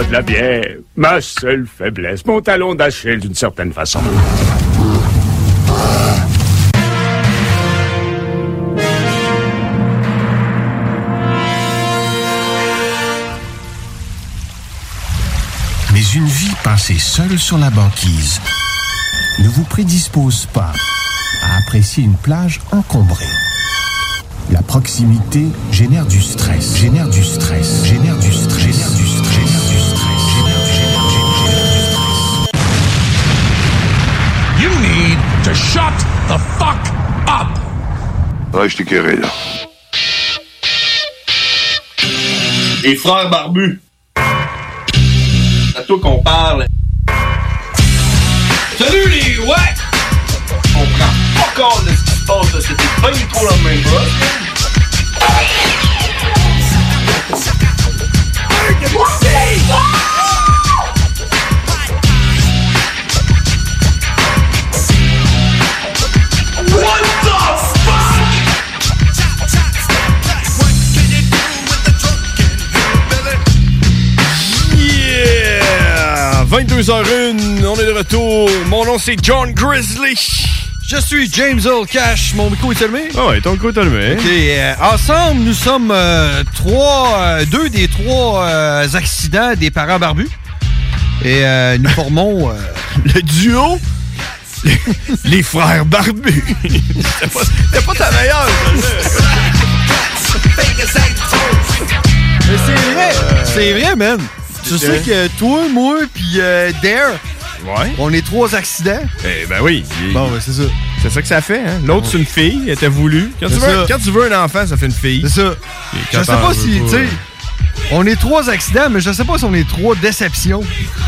De la bière. Ma seule faiblesse. Mon talon d'Achille, d'une certaine façon. Mais une vie passée seule sur la banquise ne vous prédispose pas à apprécier une plage encombrée. La proximité génère du stress, génère du stress, génère du stress, to shut the fuck up! Ouais, je t'ai carré, là. Les frères barbus. C'est à toi qu'on parle. Salut les ouais! On prend pas compte de ce qui se passe là, c'était pas du tout la même What 22h01, on est de retour. Mon nom c'est John Grizzly. Je suis James Earl Cash. Mon micro est allumé? Ah ouais, ton micro est allumé. Ok, euh, ensemble, nous sommes euh, trois, euh, deux des trois euh, accidents des parents barbus. Et euh, nous formons le duo Les frères barbus. C'était pas, c'était pas ta meilleure. Mais c'est vrai, c'est vrai, man. Tu sais que toi, moi, puis euh, Dare, Ouais. on est trois accidents. Eh ben oui. il- Bon, ben c'est ça. C'est ça que ça fait, hein? L'autre, c'est une fille, elle était voulue. Quand tu, veux, quand tu veux un enfant, ça fait une fille. C'est ça. Je sais pas si, tu sais, on est trois accidents, mais je sais pas si on est trois déceptions.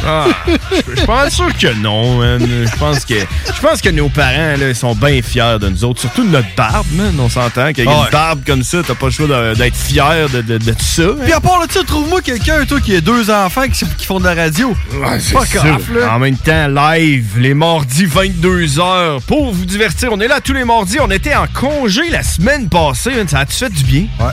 Ah, je je pense sûr que non, man. Je pense que je pense que nos parents là, sont bien fiers de nous autres, surtout de notre barbe, man. On s'entend qu'avec Ah une barbe comme ça, t'as pas le choix d'être fier de, de, de tout ça. hein. Puis à part là, tu trouve-moi quelqu'un, toi, qui a deux enfants qui, qui font de la radio. Fuck off, là. En même temps, live, les mardis 22h, pour vous divertir. On est là tous les mardis. On était en congé la semaine passée. man. Ça a-tu fait du bien? Ouais.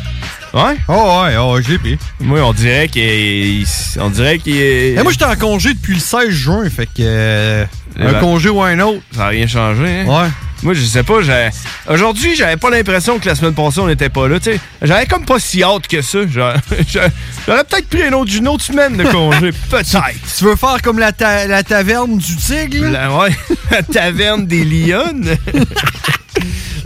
Ouais? Oh ouais, oh, je l'ai pris. Moi, on dirait qu'il on dirait qu'il est... Mais moi, j'étais en congé depuis le 16 juin, fait que. euh, Eh un ben, congé ou un autre. Ça n'a rien changé, hein? Ouais. Moi, je sais pas, j'ai- aujourd'hui, j'avais pas l'impression que la semaine passée, on n'était pas là, tu sais. J'avais comme pas si hâte que ça. J'aurais j'aurais peut-être pris une autre, une autre semaine de congé, peut-être. Tu veux faire comme la, ta- la taverne du tigre? là? La, ouais, la taverne des lionnes.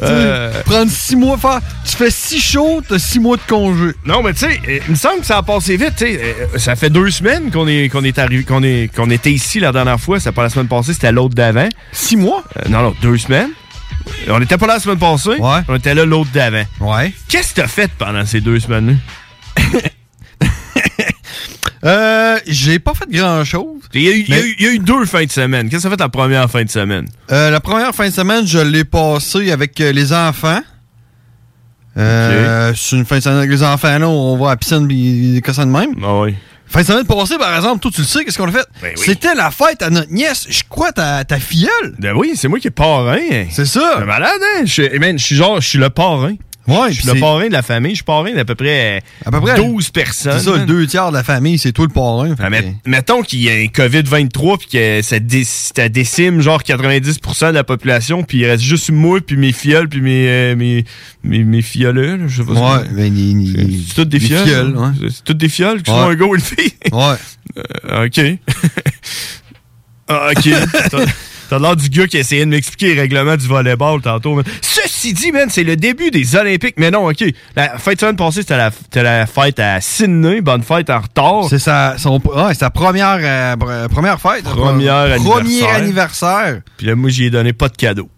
Euh, Prendre six mois, faire. Tu fais six shows, t'as six mois de congé. Non, mais tu sais, euh, il me semble que ça a passé vite. Euh, Ça fait deux semaines qu'on est, qu'on est arrivé, qu'on est, qu'on était ici la dernière fois. C'était pas la semaine passée, c'était l'autre d'avant. Six mois? Euh, non, non, deux semaines. On était pas là la semaine passée. On était là l'autre d'avant. Ouais. Qu'est-ce que t'as fait pendant ces deux semaines-là? Euh, j'ai pas fait grand chose. Il y, a eu, y y a deux fins de semaine. Qu'est-ce que ça fait la première fin de semaine? Euh, la première fin de semaine, je l'ai passée avec euh, les enfants. Euh, C'est une fin de semaine avec les enfants, là, on va à la piscine et des cossins de même. Ah oui. Fin de semaine passée, par exemple, toi, tu le sais, qu'est-ce qu'on a fait? Ben oui. C'était la fête à notre nièce. Je crois ta, ta filleule. Ben oui, c'est moi qui est parrain. C'est ça. C'est malade, hein? Je, eh ben, je suis genre, je suis le parrain. Ouais, je suis le parrain de la famille. Je suis parrain d'à peu près, À peu près 12 personnes. C'est ça, le deux tiers de la famille, c'est toi le parrain. fait Ah, que- met- mettons qu'il y a un COVID-23 puis que ça, dé- ça décime genre 90% de la population puis il reste juste moi puis mes fioles puis mes, euh, mes, mes, mes fioleux, là, je sais pas Ouais, mais C'est toutes des fioles. C'est- toutes des fioles qui Ouais. un gars ou une fille? Ouais. Euh, OK. ah, OK. T'as- l'air du gars qui essayait de m'expliquer les règlements du volleyball tantôt. man. Ceci dit, man, c'est le début des Olympiques. Mais non, OK. La fête de semaine passée, c'était la, fête à Sydney. Bonne fête en retard. C'est sa, son, ouais, sa première, euh, première fête. Premier Premier anniversaire. anniversaire. Puis là, moi, j'y ai donné pas de cadeau.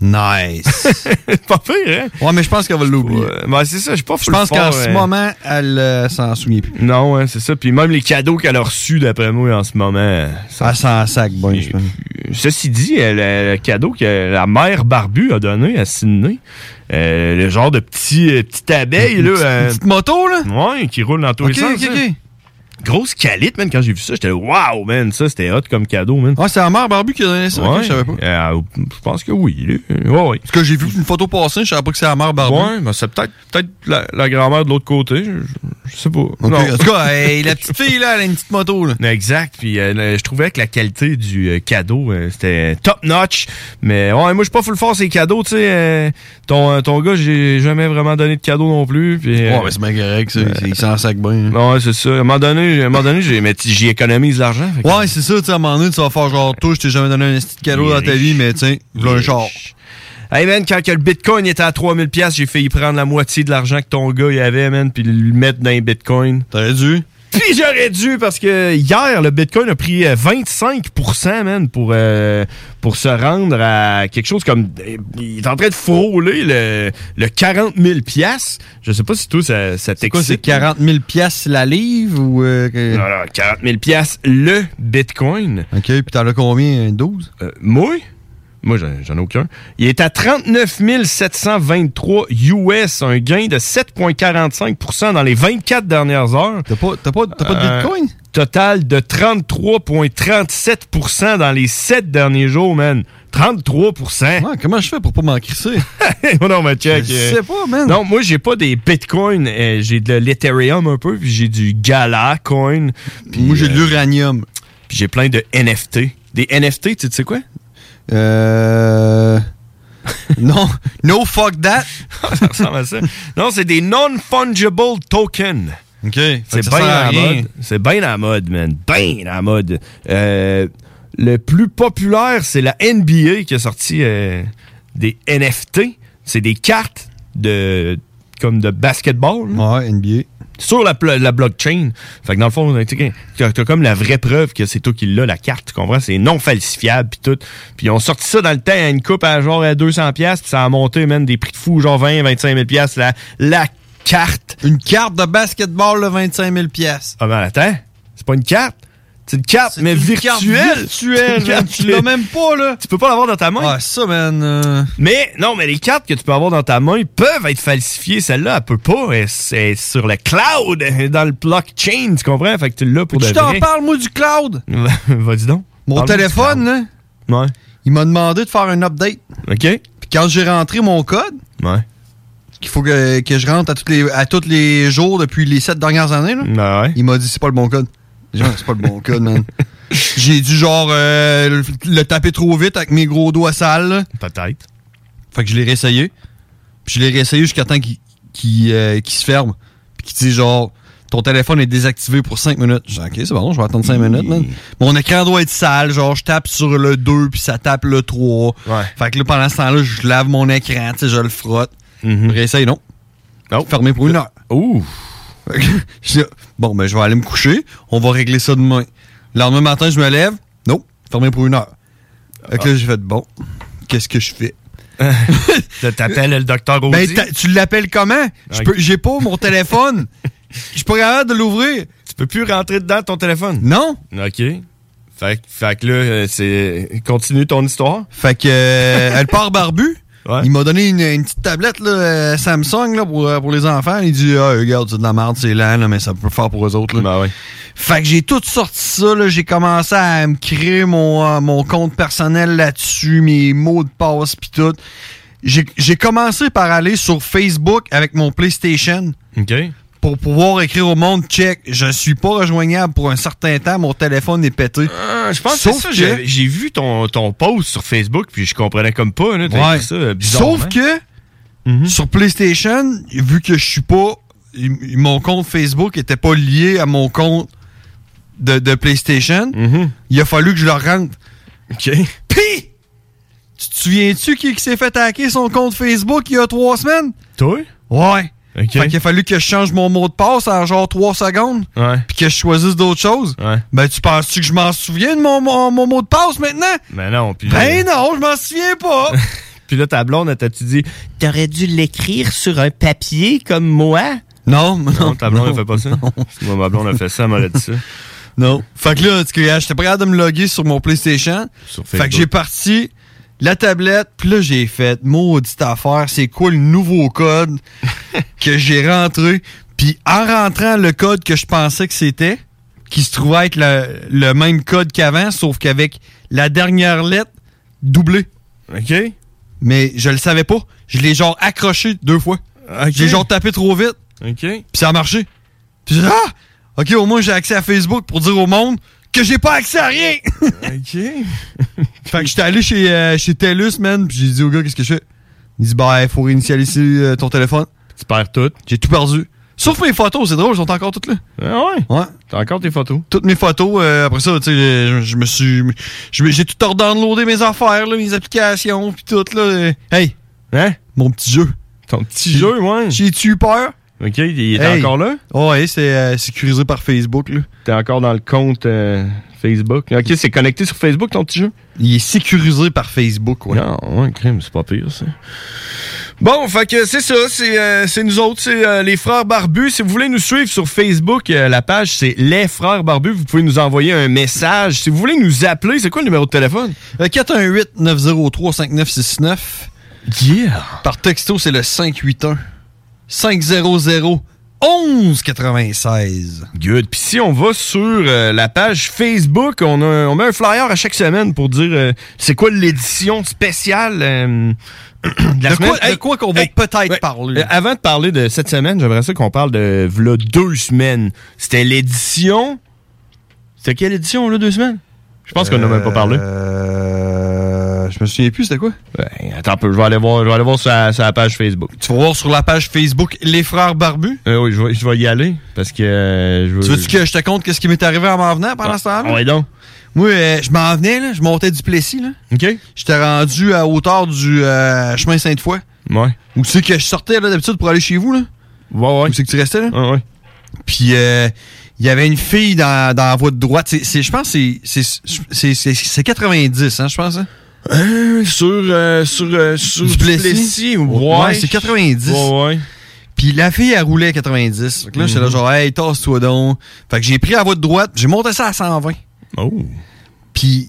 Nice. pas pire, hein? Ouais, mais je pense qu'elle va l'oublier. Ouais, ben, c'est ça, je suis pas Je pense qu'en ce hein. moment, elle euh, s'en souvient plus. Non, hein, c'est ça. Puis même les cadeaux qu'elle a reçus, d'après moi, en ce moment. ça- Elle s'en sac, bon, je pense. Ceci dit, euh, le, le cadeau que la mère Barbu a donné à Sydney, euh, le genre de petit, euh, petite abeille, là. euh, Petite moto, là? Ouais, qui roule dans tous les sens. hein. Grosse calitre, man, quand j'ai vu ça, j'étais wow, man, ça, c'était hot comme cadeau, man. Ah, c'est la mère Barbu qui a donné ça? Ouais, je savais pas. euh, je pense que oui. Ouais, ouais. Parce que j'ai vu une photo passer, je savais pas que c'est la mère Barbu. Ouais, ben c'est peut-être peut-être la, la grand-mère de l'autre côté. Je, je sais pas. Non. En tout cas, la petite fille, là, elle a une petite moto, là. Exact. Puis euh, je trouvais que la qualité du euh, cadeau, c'était top notch. Mais ouais, moi, je suis pas full fort ces cadeaux, tu sais. ton, ton gars, j'ai jamais vraiment donné de cadeau non plus. Puis, Ouais, mais c'est bien correct, ça. Il s'en sac bien. Ouais, c'est ça. À un moment donné, à un moment donné j'y économise l'argent. Ouais, c'est ça, tu sais, à un moment donné, tu vas faire genre, toi, je t'ai jamais donné un petit cadeau dans ta vie, mais tiens, voilà un char. Hey man, quand que le bitcoin était à 3000 pièces, j'ai failli prendre la moitié de l'argent que ton gars y avait, man, puis le mettre dans un bitcoin. T'aurais dû. Puis j'aurais dû parce que hier le Bitcoin a pris euh, 25% man pour euh, pour se rendre à quelque chose comme euh, il est en train de frôler le, le 40 000 pièces. Je sais pas si toi ça, ça C'est quoi, c'est t'excite. 40 000 piastres la livre ou... euh, que- Non, non, 40 000 pièces le Bitcoin. OK, puis t'en as combien? 12? Euh, moi? Moi, j'en ai aucun. Il est à 39 723 US, un gain de 7,45% dans les 24 dernières heures. T'as pas, t'as pas, t'as pas de Euh, bitcoin? Total de 33,37% dans les 7 derniers jours, man. 33 Ouais, comment je fais pour pas m'en crisser? Non, mais check. Je euh, sais pas, man. Non, moi, j'ai pas des bitcoins. euh, j'ai de l'Ethereum un peu, puis j'ai du Gala coin. puis, Moi, j'ai de l'uranium. Puis j'ai plein de NFT. Des NFT, tu sais quoi? Euh... non, no fuck that. ça ressemble à ça. Non, c'est des non-fungible tokens. OK. C'est bien à à la mode. C'est bien à la mode, man. Bien à la mode. Euh, le plus populaire, c'est la NBA qui a sorti euh, des NFT. C'est des cartes de comme de basketball. là, Ouais, NBA. Sur la, la blockchain. Fait que dans le fond, t'as t'as comme la vraie preuve que c'est toi qui l'as, la carte, tu comprends? C'est non falsifiable, puis tout. Puis ont sorti ça dans le temps à une coupe à genre à 200$, piastres, puis ça a monté, même des prix de fou, genre 20, 25 000$, piastres, la, la carte. Une carte de basketball de 25 000 piastres. Ah ben attends, c'est pas une carte? C'est une carte, mais une virtuelle. carte virtuelle, C'est une carte man. Tu l'as même pas, là. Tu peux pas l'avoir dans ta main. Ah, ça, man. euh, Mais non, mais les cartes que tu peux avoir dans ta main peuvent être falsifiées. Celle-là, elle peut pas. Elle- C'est sur le cloud, dans le blockchain, tu comprends? Fait que tu l'as pour de Tu t'en parles, moi, du cloud? Vas-y donc. Mon téléphone, là. Ouais. il m'a demandé de faire un update. OK. Puis quand j'ai rentré mon code, Ouais. qu'il faut que, que je rentre à tous les, à les jours depuis les sept dernières années, là, Ben ouais. il m'a dit c'est pas le bon code. J'ai c'est pas le bon code, man. J'ai dû genre euh, le, le taper trop vite avec mes gros doigts sales. Peut-être. Fait que je l'ai réessayé. Puis je l'ai réessayé jusqu'à temps qu'il euh, se ferme. Puis qu'il dit genre ton téléphone est désactivé pour 5 minutes. Dis, OK, c'est bon, je vais attendre 5 minutes, man. Mon écran doit être sale, genre, je tape sur le 2 puis ça tape le 3. Fait que là, pendant ce temps-là, je lave mon écran, tu sais, je le frotte. Je réessaye, non. Fermé pour une heure. Ouh. Je dis, bon, ben, je vais aller me coucher. On va régler ça demain. Le lendemain matin, je me lève. Non, fermé pour une heure. Fait que là, j'ai fait, bon, qu'est-ce que je fais? T'appelles le docteur Audi? Ben, tu l'appelles comment? J'ai pas mon téléphone. Je suis pas capable de l'ouvrir. Tu peux plus rentrer dedans ton téléphone? Non. OK. Fait, que- fait que là, euh, c'est. Continue ton histoire. Fait que euh, elle part barbu. Il m'a donné une, une petite tablette là, euh, Samsung là, pour, euh, pour les enfants. Il dit ah, regarde, c'est de la merde, c'est lent, là, mais ça peut faire pour eux autres. Là. Ben Fait que j'ai tout sorti ça. J'ai commencé à me créer mon, euh, mon compte personnel là-dessus, mes mots de passe pis tout. J'ai j'ai commencé par aller sur Facebook avec mon PlayStation. OK. Pour pouvoir écrire au monde, check, je suis pas rejoignable pour un certain temps, mon téléphone est pété. Ah, je pense que Sauf c'est ça. que- j'ai- vu ton, ton post sur Facebook, puis je comprenais comme pas. Là, Ouais. ça. Sauf que Mhm. sur PlayStation, vu que je suis pas. Mon compte Facebook était pas lié à mon compte de, de PlayStation, il a fallu que je le rentre. OK. Pis! Tu te souviens-tu qui, qui s'est fait hacker son compte Facebook il y a trois semaines? Toi? Ouais. Fait qu'il a fallu que je change mon mot de passe en genre trois secondes. Ouais. Puis que je choisisse d'autres choses. Ouais. Ben, tu penses-tu que je m'en souviens de mon, mon, mon mot de passe maintenant? Ben non. Puis Ben non, je m'en souviens pas. Puis là, ta blonde, t'a-tu dit T'aurais dû l'écrire sur un papier comme moi? Non, Non, ta blonde, non, elle fait pas ça? Moi, ma blonde a fait ça, elle m'aurait dit ça. Non. Fait que là, tu sais, j'étais capable de me loguer sur mon PlayStation. Sur Fait que j'ai parti la tablette, puis là, j'ai fait maudite affaire, c'est quoi le nouveau code que j'ai rentré? Puis en rentrant le code que je pensais que c'était, qui se trouvait être le, le même code qu'avant, sauf qu'avec la dernière lettre doublée. OK. Mais je le savais pas. Je l'ai genre accroché deux fois. OK. J'ai genre tapé trop vite. OK. Puis ça a marché. Puis ah! OK, au moins j'ai accès à Facebook pour dire au monde que j'ai pas accès à rien! OK. fait que j'étais allé chez, euh, chez TELUS, man, puis j'ai dit au gars, qu'est-ce que je fais? Il dit, bah, il faut réinitialiser euh, ton téléphone. Tu perds tout. J'ai tout perdu. Sauf mes photos, c'est drôle, elles sont encore toutes là. Ah ouais? Ouais. T'as encore tes photos? Toutes mes photos, euh, après ça, tu sais, je, me suis. je me- J'ai tout redownloadé mes affaires, là, mes applications, puis tout, là. Hey! Hein? Mon petit jeu. Ton petit jeu, ouais. J'ai-tu eu peur? OK, il est Hey. encore là? Ouais, c'est euh, sécurisé par Facebook, là. T'es encore dans le compte euh, Facebook? OK, c'est connecté sur Facebook, ton petit jeu? Il est sécurisé par Facebook, ouais. Non, ouais, crime, c'est pas pire, ça. Bon, fait que c'est ça, c'est euh, nous autres, c'est les Frères Barbus. Si vous voulez nous suivre sur Facebook, la page c'est Les Frères Barbus. Vous pouvez nous envoyer un message. Si vous voulez nous appeler, c'est quoi le numéro de téléphone? Euh, 418-903-5969. Yeah! Par texto, c'est le 581 500 1196. Good. Puis si on va sur euh, la page Facebook, on, a, on met un flyer à chaque semaine pour dire euh, c'est quoi l'édition spéciale euh, de la De semaine? quoi- de quoi qu'on va peut-être parler? Avant de parler de cette semaine, j'aimerais ça qu'on parle de v'là deux semaines. C'était l'édition. C'était quelle édition, là, deux semaines? Je pense qu'on n'a même pas parlé. Euh, je me souviens plus, c'était quoi? Ben, attends un peu, je vais aller voir, je vais aller voir sur, la, sur la page Facebook. Tu vas voir sur la page Facebook Les Frères Barbus? Euh, oui, je vais, je vais y aller parce que euh, je veux. Tu veux-tu que je te compte qu'est-ce qui m'est arrivé en m'en venant pendant Ah, ce temps-là? ouais, donc. Moi, euh, je m'en venais, là, je montais du Plessis. Là. OK. J'étais rendu à hauteur du euh, chemin Sainte-Foy. Ouais. Où tu sais que je sortais là, d'habitude pour aller chez vous. Là. Ouais, ouais. Où c'est que tu restais? Là? Ouais, ouais. Puis euh, il y avait une fille dans, dans la voie de droite. Je pense que c'est 90, hein, je pense. Hein? Euh, sur euh, sur, euh, sur ouais. Ouais, c'est 90. Ouais, ouais. Puis la fille, elle roulait à 90. Fait que là, j'étais là, Mhm. genre, hey, tasse-toi donc. Fait que j'ai pris la voie de droite, j'ai monté ça à 120. Oh. Puis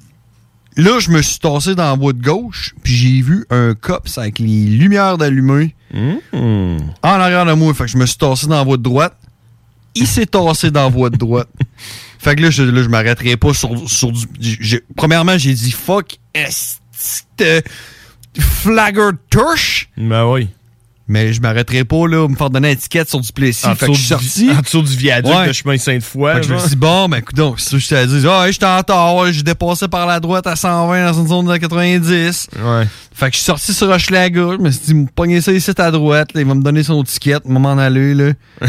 là, je me suis tassé dans la voie de gauche, puis j'ai vu un cops avec les lumières d'allumées Mhm. en arrière de moi. Fait que je me suis tassé dans la voie de droite. Il s'est tassé dans la voie de droite. Fait que là, je, là, je m'arrêterai pas sur, sur du. premièrement, j'ai dit fuck, est flagger tush. Ben oui. Mais je m'arrêterai pas là, me faire donner une étiquette sur du Plessis. En fait que je suis sorti. en dessous du viaduc Ouais. de chemin Sainte-Foy. Fait que je me suis dit, bon, ben, écoute donc, si je t'ai dit, ah, ouais, j'étais en tort, j'ai dépassé par la droite à 120 dans une zone de 90. Ouais. Fait que je suis sorti sur Hochelaga, je me suis dit, pogner ça ici à droite, là, il va me donner son va m'en aller, là.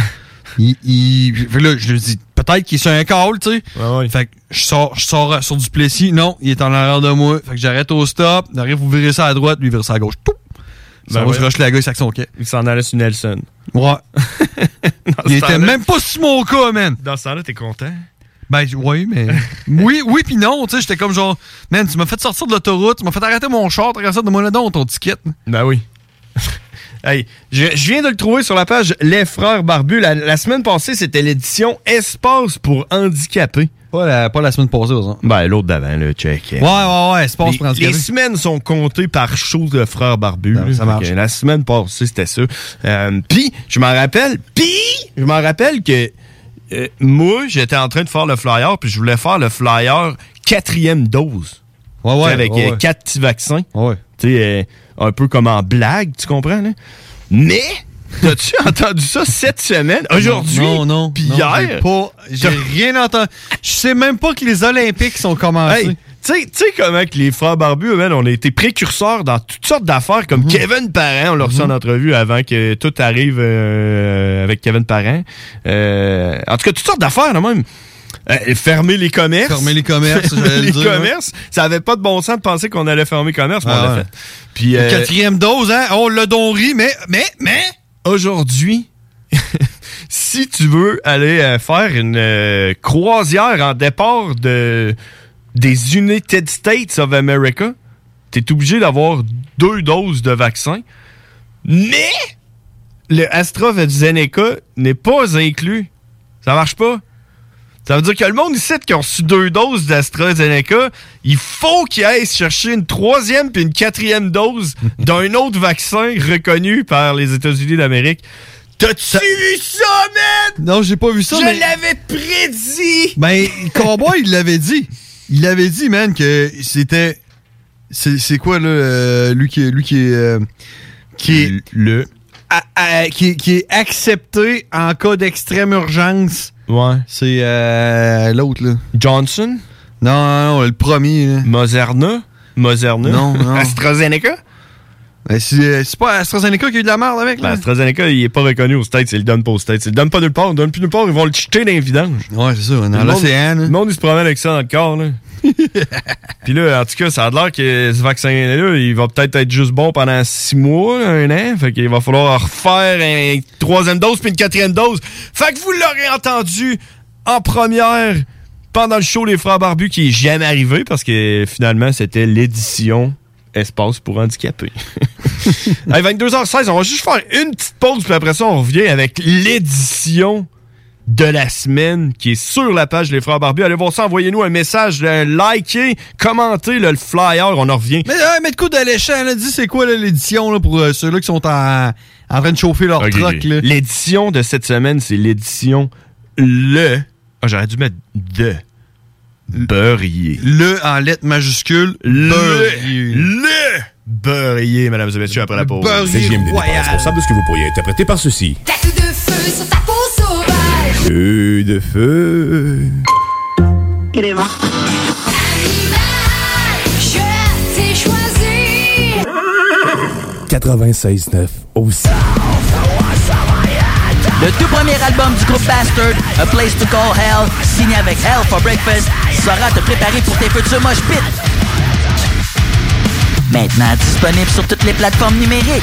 Il, il- fait que là, je lui dis, peut-être qu'il est sur un call, tu sais. Fait que je sors, je sors euh, sur du Plessis. Non, il est en arrière de moi. Fait que j'arrête au stop. J'arrive, vous virez ça à droite, lui, il vire ça à gauche. Tout. Ça Ben va, ouais. je rush la gars, il son quai. Il s'en allait sur Nelson. Ouais. il était même pas sur mon cas, man. Dans ce temps-là, t'es content? Ben oui, mais. oui, oui, puis non, tu sais, j'étais comme genre, man, tu m'as fait sortir de l'autoroute, tu m'as fait arrêter mon char, t'as ça de moi là-dedans, ton ticket. Ben oui. Hey, je, je viens de le trouver sur la page Les Frères Barbus. La, la semaine passée, c'était l'édition Espace pour handicapés. Pas la, pas la semaine passée, par exemple. Ben, l'autre d'avant, le check. Ouais, ouais, ouais, Espace pour handicapés. les semaines sont comptées par show de Frères Barbus. Ça- marche. La semaine passée, c'était ça. Euh, Puis, je m'en rappelle, puis, je m'en rappelle que euh, moi, j'étais en train de faire le flyer, puis je voulais faire le flyer quatrième dose. Ouais, ouais. Avec ouais, euh, ouais. quatre petits vaccins. Ouais. Tu sais, euh, un peu comme en blague, tu comprends, là? Mais, as-tu entendu ça cette semaine? Aujourd'hui? Non, non. Puis non, hier? J'ai pas. J'ai rien entendu. Je sais même pas que les Olympiques sont commencés. Hey, tu sais- comment que les frères barbus, man, on a été précurseurs dans toutes sortes d'affaires, comme Mhm. Kevin Parent, on l'a reçu en entrevue avant que tout arrive euh, avec Kevin Parent. Euh, en tout cas, toutes sortes d'affaires, là, même. Euh, fermer les commerces. Fermer les commerces, Fermer j'allais les le dire, commerces. Ça avait pas de bon sens de penser qu'on allait fermer les commerces, mais on Ah l'a ouais. fait. Puis, euh, Quatrième dose, hein? On l'a donc ri, mais, mais, mais. aujourd'hui, si tu veux aller euh, faire une euh, croisière en départ de des United States of America, t'es obligé d'avoir deux doses de vaccin. Mais le AstraZeneca n'est pas inclus. Ça marche pas. Ça veut dire que le monde ici qui ont reçu deux doses d'AstraZeneca, il faut qu'ils aillent chercher une troisième puis une quatrième dose d'un autre vaccin reconnu par les États-Unis d'Amérique. T'as-tu vu ça, man? Non, j'ai pas vu ça, Je mais. l'avais prédit! Ben, le Cowboy, il l'avait dit. Il l'avait dit, man, que c'était. C'est quoi, là, euh, lui qui, lui qui est. euh, qui est. Le. à- à- qui, est- qui est accepté en cas d'extrême urgence. Ouais. C'est euh, l'autre, là. Johnson? Non, non, non, le premier, là. Moderna? Moderna? Non, non. AstraZeneca? C'est euh, c'est pas AstraZeneca qui a eu de la merde avec, Ben? AstraZeneca, il est pas reconnu aux States, il le donne pas aux States. Il le donne pas nulle part, il le donne plus nulle part, ils vont le jeter dans les vidanges. Ouais, c'est ça, dans Le monde- l'océan. Le monde, il se promène avec ça dans le corps, là. Puis là, en tout cas, ça a l'air que ce vaccin-là, il va peut-être être juste bon pendant six mois, un an. Fait qu'il va falloir refaire une troisième dose puis une quatrième dose. Fait que vous l'aurez entendu en première pendant le show Les Frères Barbus qui est jamais arrivé parce que finalement, c'était l'édition Espace pour handicapés. Hey, 22h16, on va juste faire une petite pause, puis après ça, on revient avec l'édition de la semaine qui est sur la page Les Frères Barbus. Allez voir ça, envoyez-nous un message, euh, likez, commentez le flyer, on en revient. Mais, ouais, mais de coup d'alléchant, dis c'est quoi l'édition pour euh, ceux-là qui sont en, en train de chauffer leur Ok, truck, ok. là? L'édition de cette semaine, c'est l'édition Le. Ah, j'aurais dû mettre de. Beurrier. Le en lettres majuscules, Le. beurrier. Le. Beurrier, mesdames et messieurs, après la pause. Beurrier royal. responsable de ce que vous pourriez interpréter par ceci. Tatou de feu sur ta peau sauvage. Feu de feu. Je t'ai choisi. 96.9 aussi. Le tout premier album du groupe Bastard, A Place to Call Hell, signé avec Hell for Breakfast, saura te préparer pour tes futurs mosh pits. Maintenant disponible sur toutes les plateformes numériques.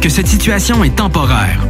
que cette situation est temporaire.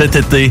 Cet été,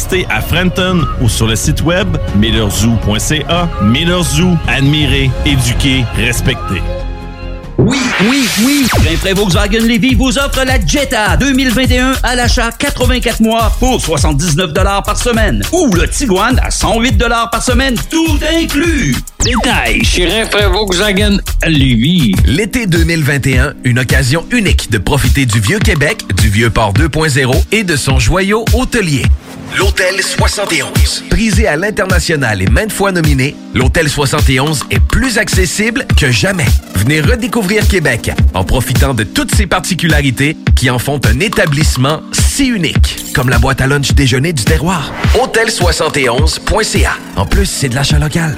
à Frenton ou sur le site web millerzoo.ca. Miller Zoo, admirer, éduquer, respecter. Oui, oui, oui! Rainfray Volkswagen Levy vous offre la Jetta 2021 à l'achat 84 mois pour 79 par semaine. Ou le Tiguan à 108 par semaine, tout inclus. Détail chez Rainfray Volkswagen Lévy. L'été 2021, une occasion unique de profiter du Vieux Québec, du Vieux Port 2.0 et de son joyau hôtelier. L'Hôtel 71. Prisé à l'international et maintes fois nominé, l'Hôtel 71 est plus accessible que jamais. Venez redécouvrir En profitant de toutes ses particularités qui en font un établissement si unique, comme la boîte à lunch déjeuner du terroir. Hôtel71.ca. En plus, c'est de l'achat local.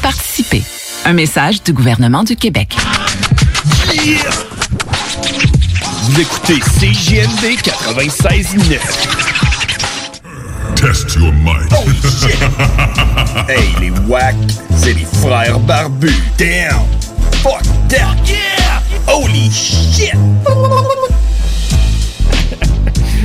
participer. Un message du gouvernement du Québec. Vous écoutez CJMD 96.9. Test your might. Oh shit! hey, les wack, c'est les frères barbus. Damn! Fuck that! Yeah! Holy shit!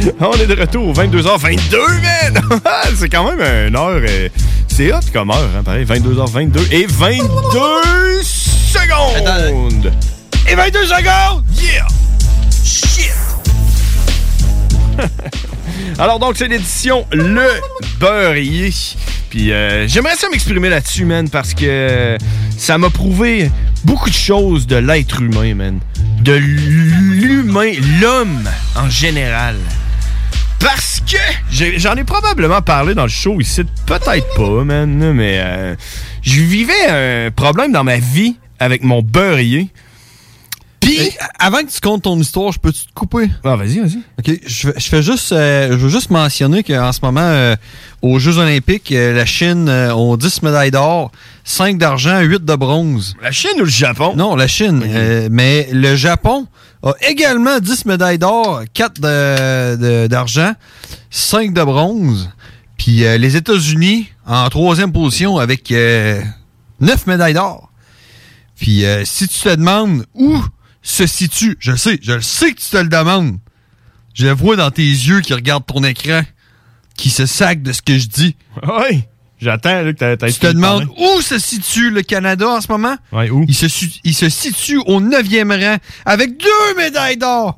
On est de retour, 22h22, man! c'est quand même une heure. euh, c'est hot comme heure, hein, pareil. 22h22 et 22 secondes! Et 22 secondes! Yeah! Shit! Alors, donc, c'est l'édition Le Beurrier. Puis, euh, j'aimerais ça m'exprimer là-dessus, man, parce que ça m'a prouvé beaucoup de choses de l'être humain, man. De l'humain, l'homme en général. Parce que j'en ai probablement parlé dans le show ici, peut-être pas, man, mais euh, je vivais un problème dans ma vie avec mon beurrier. Puis. Avant que tu comptes ton histoire, je peux-tu te couper? Ah, vas-y, vas-y. OK. Je, fais- je fais juste, euh, je veux juste mentionner qu'en ce moment, euh, aux Jeux Olympiques, euh, la Chine euh, ont 10 médailles d'or, 5 d'argent, 8 de bronze. La Chine ou le Japon? Non, la Chine. Euh, mais le Japon a également 10 médailles d'or, 4 de- de- d'argent, 5 de bronze. Puis euh, les États-Unis en troisième position avec 9 médailles d'or. Puis euh, si tu te demandes où se situe? Je le sais, je le sais que tu te le demandes. Je vois dans tes yeux qui regardent ton écran, qui se sac de ce que je dis. Oui, j'attends là, que t'as t'as Tu te demandes où se situe le Canada en ce moment? Ouais, où? Il se, su- il se situe au 9e rang avec deux médailles d'or,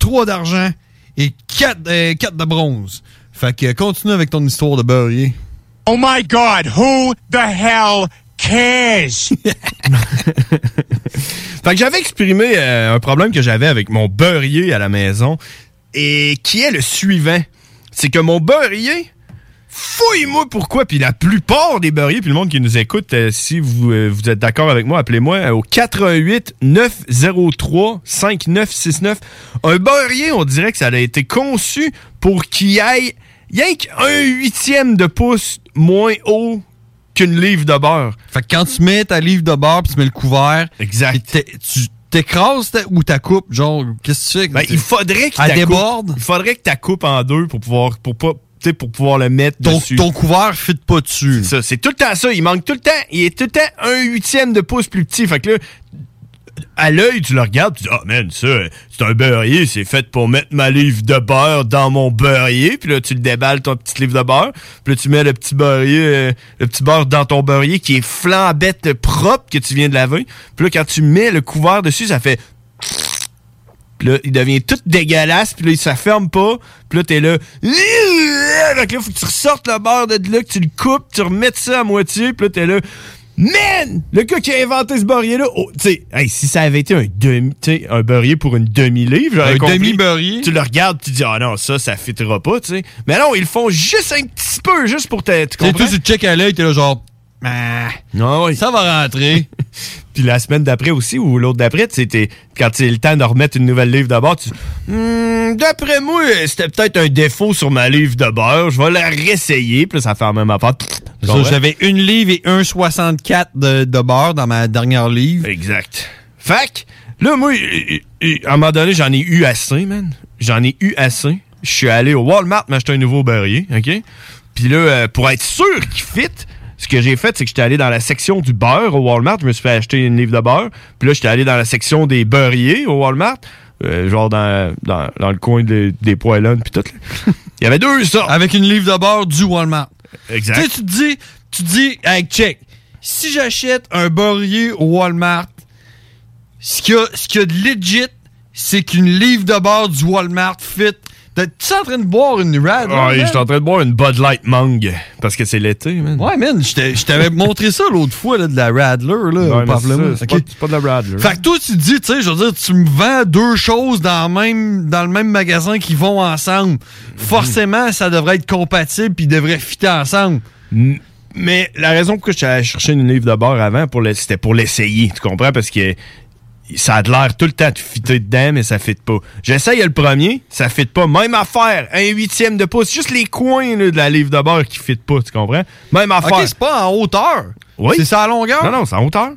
trois d'argent et quatre, euh, quatre de bronze. Fait que continue avec ton histoire de beurrier. Oh my god, who the hell cares? Fait que j'avais exprimé euh, un problème que j'avais avec mon beurrier à la maison et qui est le suivant? C'est que mon beurrier, fouille-moi pourquoi, puis la plupart des beurriers, puis le monde qui nous écoute, euh, si vous, euh, vous êtes d'accord avec moi, appelez-moi euh, au 88 903 5969. Un beurrier, on dirait que ça a été conçu pour qu'il aille rien qu'un huitième de pouce moins haut qu'une livre de beurre. Fait que quand tu mets ta livre de beurre puis tu mets le couvert, exact. tu t'écrases ou ta coupe, genre, qu'est-ce que tu fais? Ben, il faudrait que ta déborde? coupe- il faudrait que ta coupe en deux pour pouvoir pour pas pour pouvoir le mettre Ton, dessus. ton couvert fit pas dessus. Ça, c'est tout le temps ça. Il manque tout le temps. Il est tout le temps un huitième de pouce plus petit. Fait que là, à l'œil, tu le regardes, tu dis, ah, man, ça, c'est un beurrier, c'est fait pour mettre ma livre de beurre dans mon beurrier. Puis là, tu le déballes, ton petit livre de beurre. Puis là, tu mets le petit beurrier, euh, le petit beurre dans ton beurrier qui est flambette propre que tu viens de laver. Puis là, quand tu mets le couvert dessus, ça fait là, il devient tout dégueulasse, puis là, il se ferme pas. Puis là, t'es là. Que là, faut que tu ressortes le beurre de là, que tu le coupes, tu remettes ça à moitié, puis là, t'es là. Man! Le gars qui a inventé ce beurrier-là, oh, tu hey, si ça avait été un demi, un beurrier pour une demi-livre, j'aurais Un compris. demi-beurrier? Tu le regardes, tu dis, ah non, ça, ça fitera pas, tu sais. Mais non, ils le font juste un petit peu, juste pour te, tu comprends? tu check à l'œil, t'es là, genre, Ah, oui. ça va rentrer. Puis la semaine d'après aussi, ou l'autre d'après, tu sais, t'es- quand c'est le temps de remettre une nouvelle livre de beurre, tu Hmm, d'après moi, c'était peut-être un défaut sur ma livre de beurre. Je vais la réessayer. Puis là, ça fait la même affaire. J'avais une livre et 1,64 de, de beurre dans ma dernière livre. Exact. Fac, là, moi, à un moment donné, j'en ai eu assez, man. J'en ai eu assez. Je suis allé au Walmart m'acheter un nouveau beurrier, OK? Puis là, euh, pour être sûr qu'il fit, ce que j'ai fait, c'est que j'étais allé dans la section du beurre au Walmart. Je me suis fait acheter une livre de beurre. Puis là, j'étais allé dans la section des beurriers au Walmart. euh, genre dans, dans, dans le coin des, des poêlons puis tout. là. Il y avait deux sortes. Avec une livre de beurre du Walmart. Exact. Tu sais, tu te dis, tu te dis, hey, check, si j'achète un beurrier au Walmart, ce qu'il y qu'il y a de legit, c'est qu'une livre de beurre du Walmart fit. T'es- Tu es en train de boire une rad? man? je suis en train de boire une Bud Light Mangue parce que c'est l'été, man. Ouais, man, je t'avais montré ça l'autre fois, là, de la Radler, là, Ouais, c'est ça, Ok. c'est pas, de la Radler. Fait que toi, tu dis, tu sais, je veux dire, tu me vends deux choses dans, le même, dans le même magasin qui vont ensemble. Forcément, ça devrait être compatible puis ils devraient fitter ensemble. Mais la raison pour laquelle je suis allé chercher une livre de beurre avant, c'était pour l'essayer, tu comprends? Parce que ça a de l'air tout le temps de fitter dedans, mais ça fit pas. J'essaye le premier, ça fit pas. Même affaire, un huitième de pouce, juste les coins là, de la livre de beurre qui fit pas, tu comprends? Même affaire. Ok, c'est pas en hauteur. Oui. C'est ça à longueur? Non, non, c'est en hauteur.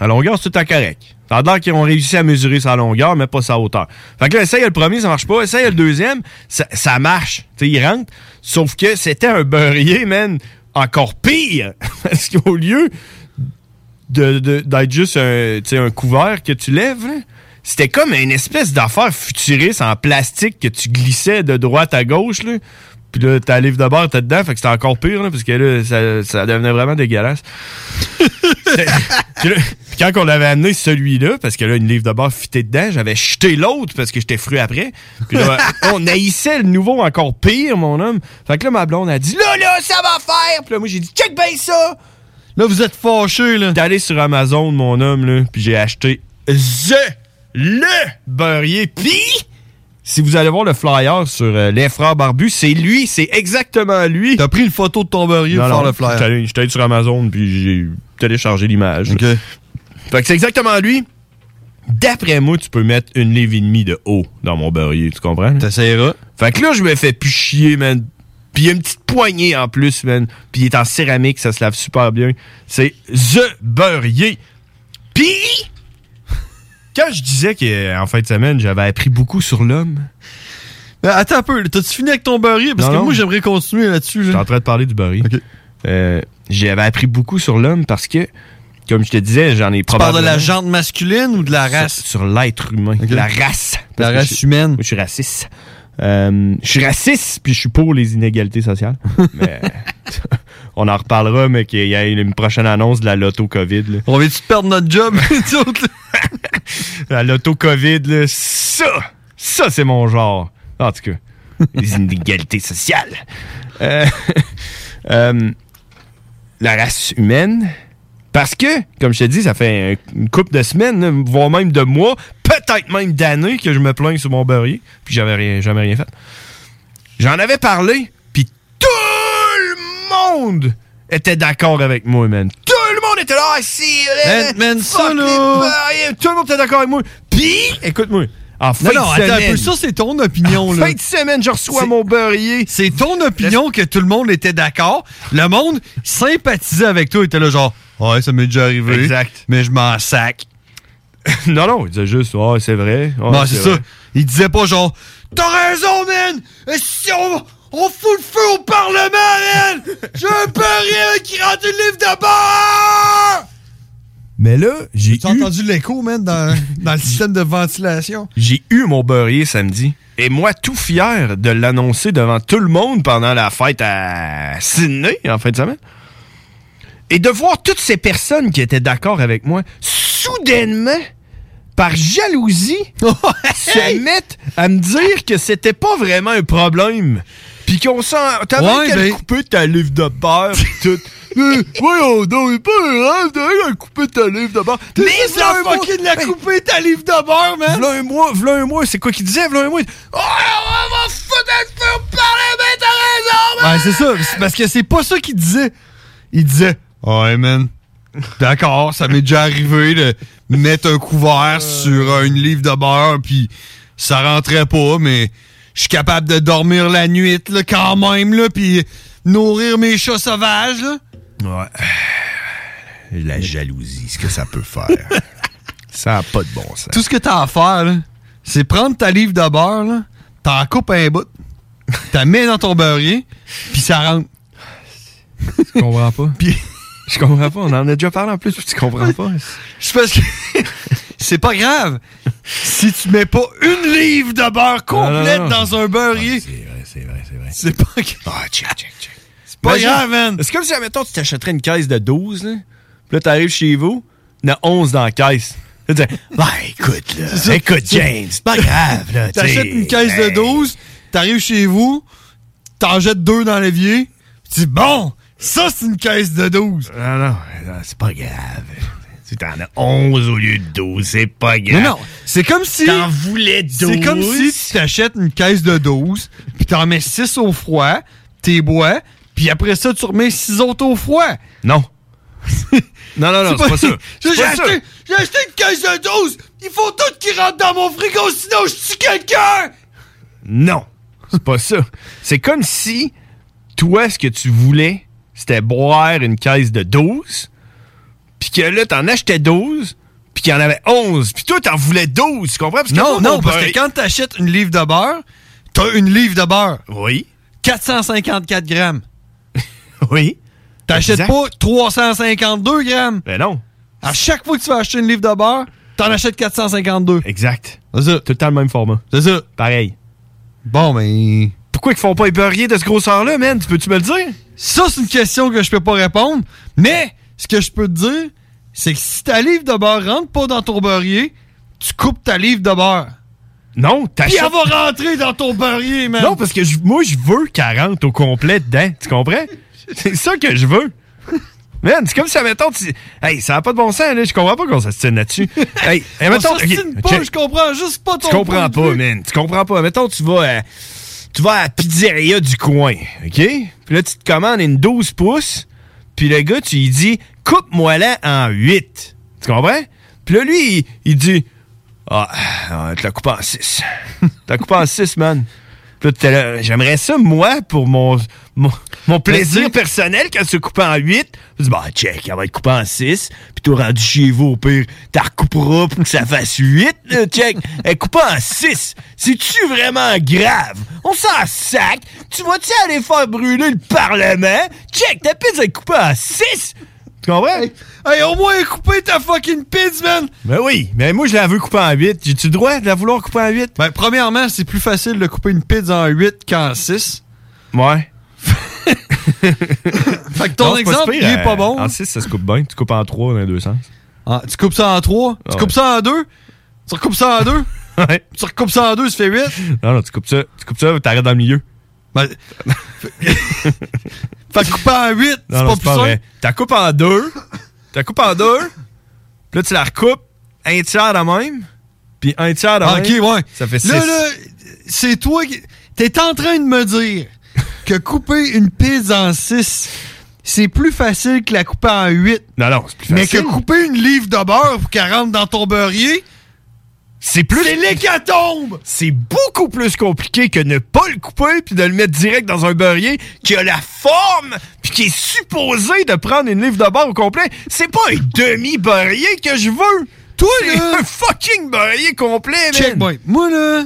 À longueur, c'est tout à correct. Ça a l'air qu'ils ont réussi à mesurer sa longueur, mais pas sa hauteur. Fait que là, essaye le premier, ça marche pas. Essaye le deuxième, ça, ça marche. Tu sais, il rentre. Sauf que c'était un beurrier, man, encore pire. Parce qu'au lieu de- de- d'être juste un, couvert que tu lèves, là, c'était comme une espèce d'affaire futuriste en plastique que tu glissais de droite à gauche. Là. Puis là, ta livre de beurre, t'es dedans, fait que c'était encore pire, là, parce que là, ça, ça devenait vraiment dégueulasse. Puis là, quand on avait amené celui-là, parce que là, une livre de beurre fitée dedans, j'avais jeté l'autre parce que j'étais fru après. Puis là, on haïssait le nouveau encore pire, mon homme. Fait que là, ma blonde a dit Là, là, ça va faire! Puis là, moi, j'ai dit Check bien ça! Là, vous êtes fâché, là. T'es allé sur Amazon, mon homme, là, puis j'ai acheté THE, le beurrier. Puis, si vous allez voir le flyer sur euh, les frères barbus, c'est lui, c'est exactement lui. T'as pris une photo de ton beurrier pour faire le flyer. J'étais allé- sur Amazon, puis j'ai téléchargé l'image. OK. Fait que c'est exactement lui. D'après moi, tu peux mettre une livre et demie de haut dans mon beurrier, tu comprends? T'essayeras. Fait que là, je me fais plus chier, man. Puis il y a une petite poignée en plus, man. Puis il est en céramique, ça se lave super bien. C'est The Beurrier. Puis, quand je disais qu'en fin de semaine, j'avais appris beaucoup sur l'homme, Mais attends un peu, t'as-tu fini avec ton beurrier? Parce Non, que non. moi, j'aimerais continuer là-dessus. j'étais en train de parler du beurrier. Euh, j'avais appris beaucoup sur l'homme parce que comme je te disais, j'en ai Tu parles de probablement... la jante masculine ou de la race? Sur, sur l'être humain. La race. La Parce race je suis- humaine. Moi, je suis raciste. Euh, je suis raciste, puis je suis pour les inégalités sociales. mais on en reparlera, mais qu'il y a une prochaine annonce de la loto COVID. là. On vient-tu perdre notre job? La loto COVID, là, ça, ça, c'est mon genre. En tout cas, les inégalités sociales. Euh, euh, la race humaine. Parce que, comme je te dis, ça fait une couple de semaines, voire même de mois, peut-être même d'années que je me plains sur mon beurrier, puis j'avais rien, jamais rien fait. J'en avais parlé, puis tout le monde était d'accord avec moi, man. Tout le monde était là, ah, si, Man, man, ça, les. Tout le monde était d'accord avec moi. Puis, écoute-moi, en fin Non, non, de attends un semaine, peu. Ça, c'est ton opinion, en là. fin de semaine, je reçois mon beurrier. C'est ton opinion que tout le monde était d'accord. Le monde sympathisait avec toi. Il était là, genre, ouais, ça m'est déjà arrivé. Exact. Mais je m'en sac. non, non, il disait juste, oh, c'est vrai. Ouais, non, c'est ça. vrai. Il disait pas, genre, t'as raison, man! Et Si on, on fout le feu au Parlement, man! J'ai un beurrier qui rentre une livre de beurre! Mais là, j'ai T'as entendu l'écho, man, dans, dans le système de ventilation? J'ai eu mon beurrier samedi. Et moi, tout fier de l'annoncer devant tout le monde pendant la fête à Sydney, en fin de semaine. Et de voir toutes ces personnes qui étaient d'accord avec moi, soudainement, par jalousie, se mettre à me dire que c'était pas vraiment un problème. Puis qu'on s'en. T'avais Ouais, qu'à ben- couper ta livre de beurre, pis tout. Euh, Voyons donc, pas t'avais qu'à couper ta livre de beurre. Mais un mois- fucking la couper ta livre de beurre, man! V'là un mois, v'là un mois, c'est quoi qu'il disait, v'là un mois? Oh, on va foutre le feu au Parlement, t'as raison, man! Ouais, c'est ça. Parce que c'est pas ça qu'il disait. Il disait, ouais, man. D'accord, ça m'est déjà arrivé de mettre un couvert sur une livre de beurre, puis ça rentrait pas, mais je suis capable de dormir la nuit, là, quand même, là, puis nourrir mes chats sauvages, là. Ouais. La jalousie, ce que ça peut faire. ça a pas de bon sens. Tout ce que t'as à faire, là, c'est prendre ta livre de beurre, là, t'en coupes un bout, t'as mets dans ton beurrier, puis ça rentre. Tu comprends pas? Je comprends pas, on en a déjà parlé en plus, puis tu comprends pas. C'est parce que c'est pas grave. Si tu mets pas une livre de beurre complète non, non. dans un beurrier, c'est vrai, c'est vrai, c'est vrai. c'est pas grave. Ah, check, check, check. C'est pas grave, man. C'est comme si, admettons, tu t'achèterais une caisse de 12, là. Puis là, t'arrives chez vous, il y en a 11 dans la caisse. Tu dis, bah, écoute, là. Ça. Écoute, James, c'est pas grave, là. T'achètes une caisse de Hey. 12, t'arrives chez vous, t'en jettes deux dans l'évier, tu dis bon, ça c'est une caisse de 12. Non, non, non, c'est pas grave. Tu t'en as 11 au lieu de 12, c'est pas grave. Non, non, c'est comme si. T'en voulais 12. C'est comme si tu t'achètes une caisse de 12, puis t'en mets 6 au froid, t'es bois, puis après ça, tu remets 6 autres au froid. Non. non, non, non, c'est pas ça. J'ai C'est pas ça. acheté, j'ai acheté une caisse de 12! Il faut tout qui rentre dans mon frigo, sinon je tue quelqu'un! Non, c'est pas ça. C'est comme si, toi, ce que tu voulais, c'était boire une caisse de 12, puis que là, t'en achetais 12, puis qu'il y en avait 11, puis toi, t'en voulais 12, tu comprends? Parce que Non, moi, non, parce beurre- que quand t'achètes une livre de beurre, t'as une livre de beurre. Oui. 454 grammes. Oui. T'achètes pas 352 grammes. Ben non. À chaque fois que tu vas acheter une livre de beurre, t'en achètes 452. Exact. C'est ça. Tout le temps le même format. C'est ça. Pareil. Bon, mais. Pourquoi ils font pas les beurriers de ce grosseur-là, man? Tu peux-tu me le dire? Ça, c'est une question que je peux pas répondre. Mais, ce que je peux te dire, c'est que si ta livre de beurre rentre pas dans ton beurrier, tu coupes ta livre de beurre. Non, Puis t'achètes... elle va rentrer dans ton beurrier, man. Non, parce que je- moi, je veux 40 au complet dedans. Tu comprends? C'est ça que je veux. Man, c'est comme si, mettons, tu... Hey, ça n'a pas de bon sens, là. Je comprends pas qu'on s'assine là-dessus. hey, hey, On mettons... s'ostine ok, pas, je comprends juste pas ton Tu comprends point de pas, man. Tu comprends pas. Mettons, tu vas à, tu vas à la pizzeria du coin, OK? Puis là, tu te commandes une 12 pouces, puis le gars, tu lui dis, coupe-moi là en 8. Tu comprends? Puis là, lui, il, il dit, ah, ah, tu l'as coupé en 6. T'as coupé en 6, man. T'es j'aimerais ça, moi, pour mon, mon, mon plaisir personnel, quand c'est coupé en 8. Tu dis, bah, check, elle va être coupée en 6. Puis toi, rendu chez vous, au pire, t'as recouperas pour que ça fasse 8. là, check. Elle est coupée en 6. C'est-tu vraiment grave? On s'en sac. Tu vas-tu aller faire brûler le Parlement? Check, ta pizza est coupée en 6. Tu comprends? Hey, au moins couper ta fucking pizza, man! Ben oui, mais moi, je la veux couper en 8. J'ai-tu le droit de la vouloir couper en 8? Ben, premièrement, c'est plus facile de couper une pizza en 8 qu'en 6. Ouais. Fait que ton Non, exemple, pire, il est euh, pas bon. En 6, ça se coupe bien. Tu coupes en 3 dans les deux sens. Ah, tu coupes ça en 3, Ah tu coupes ça en 2, tu recoupes ça en 2, Ouais. tu recoupes ça en 2, ça fait 8. Non, non, tu coupes ça, tu coupes ça, t'arrêtes dans le milieu. Ben, fait que couper en 8, c'est pas plus simple. Tu la coupes en deux. Tu la coupes en deux. Puis là, tu la recoupes un tiers de même. Puis un tiers de Ah, même. ok, ouais. Ça fait 6. Là, là, c'est toi qui. T'es en train de me dire que couper une pizza en 6, c'est plus facile que la couper en 8. Non, non, c'est plus Mais facile. que couper une livre de beurre pour qu'elle rentre dans ton beurrier, C'est plus. c'est l'hécatombe! C'est beaucoup plus compliqué que ne pas le couper puis de le mettre direct dans un beurrier qui a la forme puis qui est supposé de prendre une livre de beurre au complet. C'est pas un demi-beurrier que je veux. Toi, C'est là- un fucking beurrier complet, man. Check, boy. Moi, là,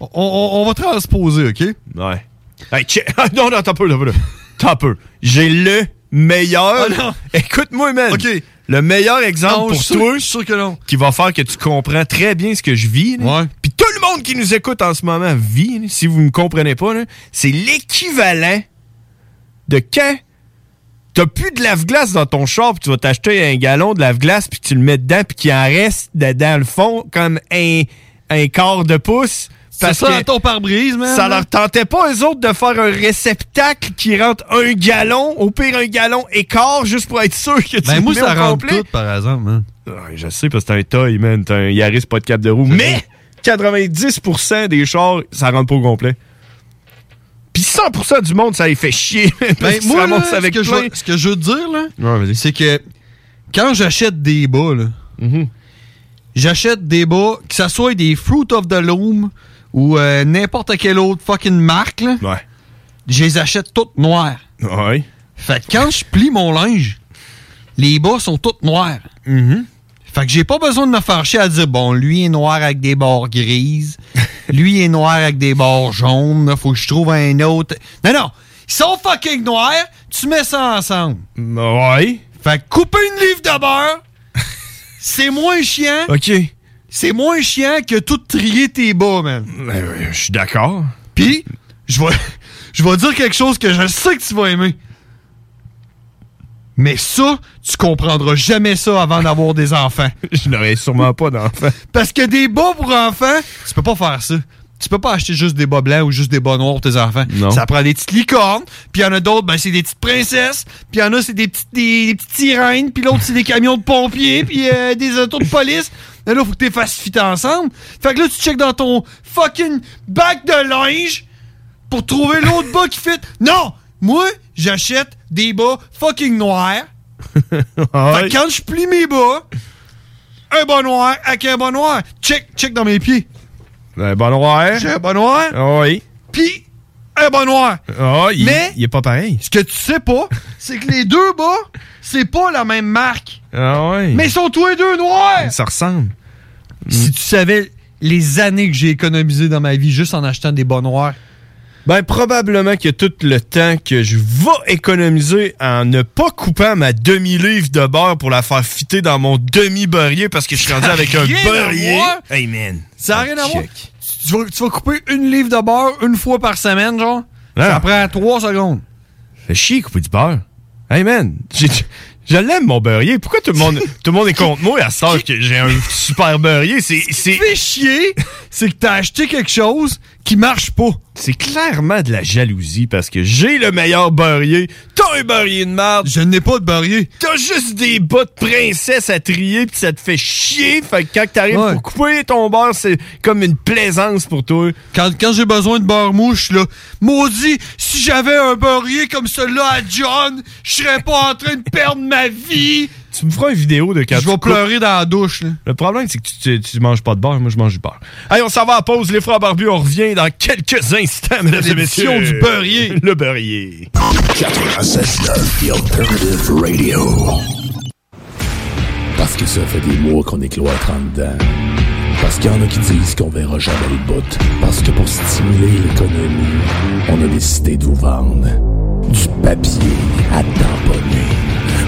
on, on- on va transposer, OK? Ouais. Hey, check. Ah, non, non, t'as peu, t'as peu. T'as peu. J'ai le meilleur. Ah. Écoute-moi, man. OK. Le meilleur exemple Non, pour je suis sûr- toi je suis sûr que non. qui va faire que tu comprends très bien ce que je vis. Ouais. Puis tout le monde qui nous écoute en ce moment vit, là, si vous ne comprenez pas, c'est l'équivalent de quand t'as plus de lave-glace dans ton char, puis tu vas t'acheter un gallon de lave-glace, puis tu le mets dedans, puis qu'il en reste dedans le fond comme un, un quart de pouce. Parce ça que ton pare-brise, man. ça leur tentait pas, eux autres, de faire un réceptacle qui rentre un gallon, au pire un gallon et quart, juste pour être sûr que tu Ben, moi, ça rentre complet. tout, par exemple, man. Ouais, je sais, parce que c'est un toy, man. T'as un Yaris, pas de cap de roue. Mais 90% des chars, ça rentre pas au complet. Puis 100% du monde, ça les fait chier. man, Ben, moi, là, avec ce, que je plein. ce que je veux te dire, là, Ouais, c'est que quand j'achète des bas, là, Mhm. j'achète des bas, que ça soit des Fruit of the Loom ou euh, n'importe quelle autre fucking marque, là, Ouais. je les achète toutes noires. Ouais. Fait que quand je plie mon linge, les bas sont toutes noirs. Mhm. Fait que j'ai pas besoin de me faire chier à dire, bon, lui est noir avec des bords grises, lui est noir avec des bords jaunes, là, faut que je trouve un autre. Non, non, ils sont fucking noirs, tu mets ça ensemble. Ouais. Fait que couper une livre de beurre, c'est moins chiant. OK. C'est moins chiant que tout trier tes bas, man. Ben, je suis d'accord. Puis, je vais, je vais dire quelque chose que je sais que tu vas aimer. Mais ça, tu comprendras jamais ça avant d'avoir des enfants. Je n'aurais sûrement pas d'enfant. Parce que des bas pour enfants, tu peux pas faire ça. Tu peux pas acheter juste des bas blancs ou juste des bas noirs pour tes enfants. Non. Ça prend des petites licornes, puis il y en a d'autres, ben c'est des petites princesses, puis il y en a c'est des petites des, des petites sirènes, puis l'autre c'est des camions de pompiers, puis euh, des autos de police. Là, là, faut que tu fasses fitter ensemble. Fait que là, tu checkes dans ton fucking bac de linge pour trouver l'autre bas qui fit. Non! Moi, j'achète des bas fucking noirs. Fait que quand je plie mes bas, un bas noir avec un bas noir. Check, check dans mes pieds. Un bon noir. J'ai un bas noir, Oui. puis un bas noir. Ah, il, Mais- il est pas pareil. Ce que tu sais pas, c'est que les deux bas, c'est pas la même marque. Ah ouais. Mais ils sont tous les deux noirs. ça ressemble. Si tu savais les années que j'ai économisé dans ma vie juste en achetant des bas noirs. Ben, probablement que tout le temps que je vais économiser en ne pas coupant ma demi-livre de beurre pour la faire fitter dans mon demi-beurrier parce que je suis rendu avec un beurrier. Hey, man. Ça n'a rien à voir. Tu vas, tu vas couper une livre de beurre une fois par semaine, genre? Ah. Ça prend trois secondes. Fait chier couper du beurre. Hey, man. j'ai- Je l'aime, mon beurrier. Pourquoi tout le monde, tout le monde est contre moi à ce que j'ai un super beurrier? C'est, c'est, fait chier, c'est que t'as acheté quelque chose qui marche pas. c'est clairement de la jalousie parce que j'ai le meilleur beurrier. T'as un beurrier de merde. Je n'ai pas de beurrier. T'as juste des bas de princesse à trier pis ça te fait chier. Fait que quand t'arrives Ouais. pour couper ton beurre, c'est comme une plaisance pour toi. Quand, quand j'ai besoin de beurre mouche, là, maudit, si j'avais un beurrier comme celui-là à John, je serais pas en train de perdre ma vie. Tu me feras une vidéo de quand Je tu vais pleurer dans la douche, là. Le problème, c'est que tu, tu, tu manges pas de beurre. Moi, je mange du beurre. Allez, on s'en va à pause. Les frères barbus, on revient dans quelques instants, mesdames et messieurs. Du beurrier. Le beurrier. 96.9 The Alternative Radio. Parce que ça fait des mois qu'on est cloître en dedans. Parce qu'il y en a qui disent qu'on verra jamais le bout. Parce que pour stimuler l'économie, on a décidé de vous vendre du papier à tamponner.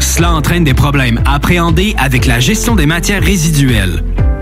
Cela entraîne des problèmes appréhendés avec la gestion des matières résiduelles.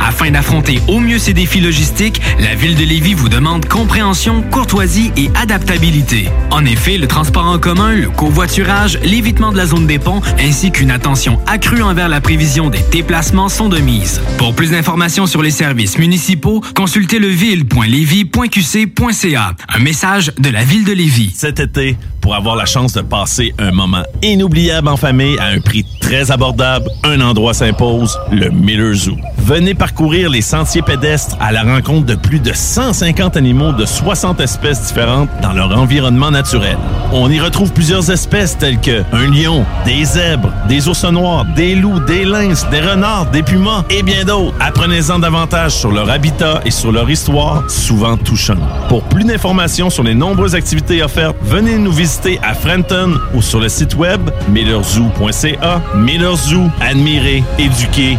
Afin d'affronter au mieux ces défis logistiques, la ville de Lévis vous demande compréhension, courtoisie et adaptabilité. En effet, le transport en commun, le covoiturage, l'évitement de la zone des ponts, ainsi qu'une attention accrue envers la prévision des déplacements sont de mise. Pour plus d'informations sur les services municipaux, consultez leville.lévis.qc.ca. Un message de la ville de Lévis. Cet été, pour avoir la chance de passer un moment inoubliable en famille à un prix très abordable, un endroit s'impose, le Miller Zoo. Venez parcourir les sentiers pédestres à la rencontre de plus de 150 animaux de 60 espèces différentes dans leur environnement naturel. On y retrouve plusieurs espèces telles que un lion, des zèbres, des ours noirs, des loups, des lynx, des renards, des pumas et bien d'autres. Apprenez-en davantage sur leur habitat et sur leur histoire, souvent touchante. Pour plus d'informations sur les nombreuses activités offertes, venez nous visiter à Frenton ou sur le site web millerzoo.ca. Miller Zoo, admirer, éduquer.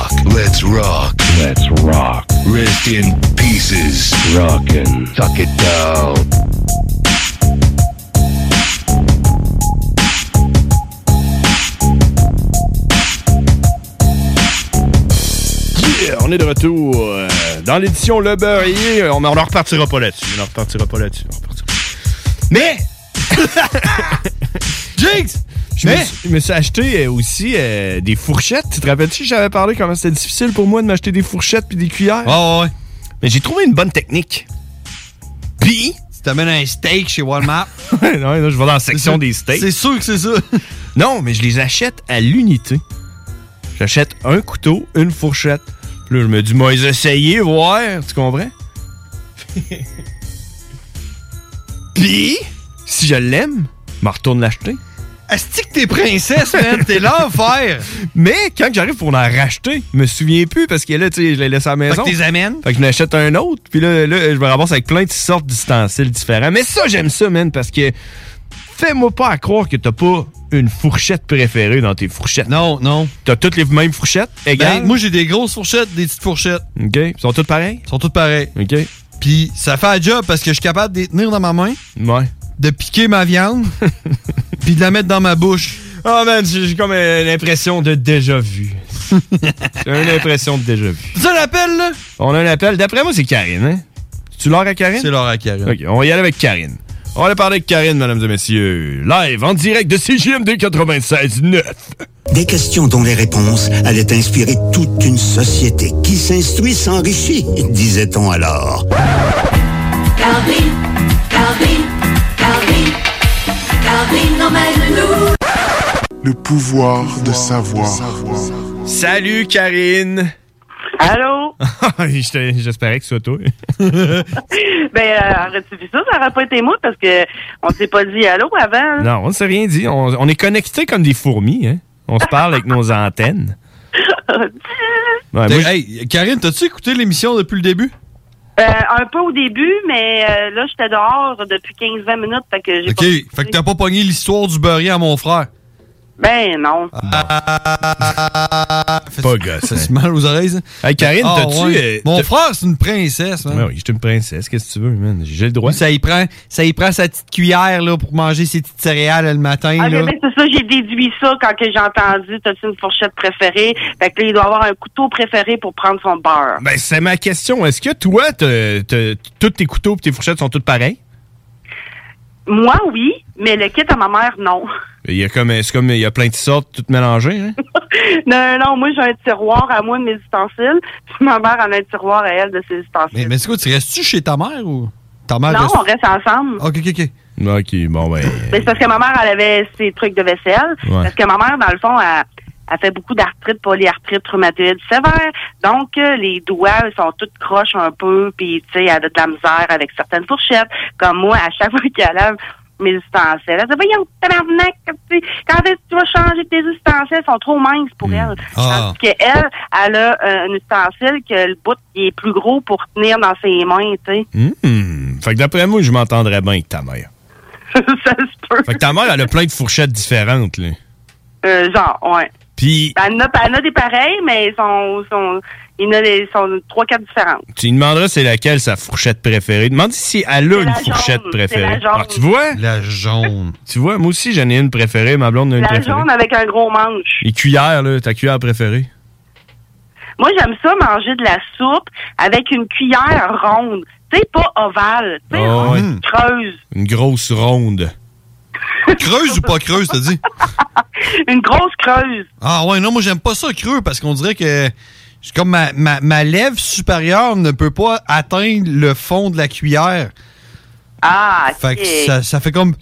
Let's rock, let's rock. Rest in pieces. Rockin', tuck it down. On est de retour euh, dans l'édition Le Beurrier. On n'en repartira pas là-dessus. On n'en repartira pas là-dessus. Mais! Jinx! Je me, suis, je me suis acheté euh, aussi euh, des fourchettes. Tu te rappelles-tu, j'avais parlé comment c'était difficile pour moi de m'acheter des fourchettes puis des cuillères? Ouais, ouais. Mais j'ai trouvé une bonne technique. Puis. Tu t'amènes un steak chez Walmart. non, là, je vais dans la section des steaks. C'est sûr que c'est ça. Non, mais je les achète à l'unité. J'achète un couteau, une fourchette. Puis là, je me dis, moi, les essayer, voir, tu comprends? Puis, si je l'aime, je retourne l'acheter. Est-ce que t'es princesse, man? T'es l'enfer! Mais quand j'arrive pour en racheter, je me souviens plus parce que là, tu sais, je l'ai laissé à la maison. Fait que t'es amènes? Fait que je n'achète un autre. Puis là, là, je me ramasse avec plein de sortes d'ustensiles différents. Mais ça, j'aime ça, man, parce que fais-moi pas à croire que t'as pas une fourchette préférée dans tes fourchettes. Non, non. T'as toutes les mêmes fourchettes égales? Ben, moi, j'ai des grosses fourchettes, des petites fourchettes. OK. Ils sont toutes pareilles? Ils sont toutes pareilles. OK. Puis ça fait un job parce que je suis capable de les tenir dans ma main, Ouais. de piquer ma viande, puis de la mettre dans ma bouche. Oh man, j'ai comme l'impression de déjà vu. j'ai une impression de déjà vu. C'est un appel, là? On a un appel. D'après moi, c'est Karine, hein? Tu l'heure à Karine? C'est l'heure à Karine. OK, on va y aller avec Karine. On va aller parler avec Karine, mesdames et messieurs. Live, en direct de CGMD 96.9. Des questions dont les réponses allaient inspirer toute une société qui s'instruit s'enrichit, disait-on alors. Calvin, Le pouvoir de savoir. Salut, Karine! Allô? J'espérais que ce soit toi. ben, euh, aurais-tu vu ça? Ça aurait pas été moi parce que on s'est pas dit allô avant. non, on ne s'est rien dit. On, on est connectés comme des fourmis, hein? On se parle avec nos antennes. Ouais, T'es- moi, hey, Karine, t'as-tu écouté l'émission depuis le début? Euh, un peu au début, mais euh, là, j'étais dehors depuis 15-20 minutes, fait que j'ai OK. pas... Fait que t'as pas pogné l'histoire du beurrier à mon frère. Ben, non. Pas gosse. Ça se mal aux oreilles, ça. Hey, Karine, Ah, t'as-tu... ouais. euh, Mon frère, c'est une princesse, man. Ouais, oui, j'étais une princesse. Qu'est-ce que tu veux, man? J'ai le droit. Ça y prend, ça y prend sa petite cuillère là, pour manger ses petites céréales le matin. Ah, là. ben, c'est ça, j'ai déduit ça quand que j'ai entendu « T'as-tu une fourchette préférée? » Fait que là, il doit avoir un couteau préféré pour prendre son beurre. Ben, c'est ma question. Est-ce que toi, t'as- t'as- tous tes couteaux et tes fourchettes sont toutes pareilles? Moi, oui, mais le kit à ma mère, non. Il y a comme, c'est comme, il y a plein de sortes, toutes mélangées, hein? non, non, moi, j'ai un tiroir à moi de mes ustensiles, puis ma mère en a un tiroir à elle de ses ustensiles. Mais, mais c'est quoi, tu restes-tu chez ta mère ou ta mère non, reste- on reste ensemble. Ok, ok, ok. OK, bon, ben... Mais c'est parce que ma mère, elle avait ses trucs de vaisselle. Ouais. Parce que ma mère, dans le fond, elle, elle fait beaucoup d'arthrite, polyarthrite, rhumatoïde sévère. Donc, euh, les doigts sont toutes croches un peu, puis, tu sais, elle a de la misère avec certaines fourchettes. Comme moi, à chaque fois qu'elle lave mes ustensiles, elle dit, voyons, tabarnak, quand est-ce que tu vas changer tes ustensiles? Ils sont trop minces pour elle. Ah. Parce qu'elle, elle a euh, un ustensile que le bout il est plus gros pour tenir dans ses mains, tu sais. Hmm. Fait que d'après moi, je m'entendrais bien avec ta mère. Ça se peut. Fait que ta mère, elle a plein de fourchettes différentes, là. Euh, genre, ouais. Puis, Elle en a, elle en a des pareils, mais ils sont, sont, il y en a des, sont trois, quatre différentes. tu lui demanderas c'est laquelle sa fourchette préférée. Demande si elle a une la fourchette jaune, préférée. la jaune. Ah, tu vois? La jaune. Tu vois, moi aussi, j'en ai une préférée. Ma blonde a une La préférée. jaune avec un gros manche. Les cuillères, là, ta cuillère préférée? Moi, j'aime ça manger de la soupe avec une cuillère ronde. Tu sais, pas ovale. Tu sais, Ah, ouais. creuse. Une grosse ronde. Creuse ou pas creuse, t'as dit? Une grosse creuse. Ah ouais, non, moi j'aime pas ça creux parce qu'on dirait que c'est comme ma, ma, ma lèvre supérieure ne peut pas atteindre le fond de la cuillère. Ah, Fait que ça, ça fait comme.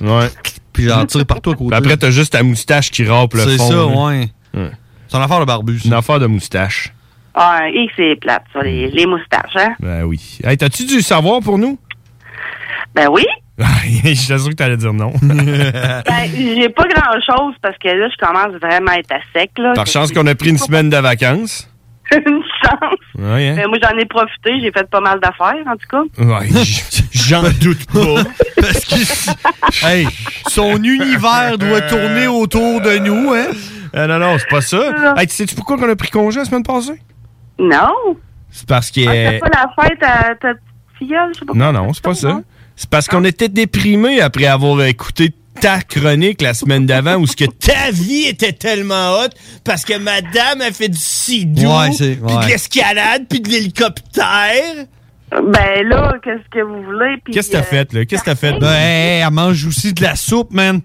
Ouais. Puis j'en tire partout à côté. Puis après, t'as juste ta moustache qui râpe le C'est fond. ça, là. ouais. Ouais. C'est une affaire de barbu. C'est une affaire de moustache. Ah, et c'est plate, ça, les, les moustaches, hein? Ben oui. Hey, t'as-tu du savoir pour nous? Ben oui. Je suis sûr que t'allais dire non. Ben, j'ai pas grand-chose parce que là, je commence vraiment à être à sec, là. Par chance qu'on a pris une semaine de vacances. une chance. Ouais, hein? Ben, moi, j'en ai profité. J'ai fait pas mal d'affaires, en tout cas. Ouais, j'en doute pas. Parce que, hey, son univers doit tourner autour de nous, hein? Euh, non, non, c'est pas ça. Hey, tu sais-tu pourquoi on a pris congé la semaine passée? Non. C'est parce que... Ah, c'est pas la fête à ta filleule, je sais pas Non, non, c'est pas ça. C'est parce qu'on était déprimés après avoir écouté ta chronique la semaine d'avant où ce que ta vie était tellement haute parce que madame a fait du sidou, Ouais, puis de l'escalade, puis de l'hélicoptère. Ben là, qu'est-ce que vous voulez? Qu'est-ce que t'as euh, fait, là? Qu'est-ce que t'as fait? Ben, hey, elle mange aussi de la soupe, man.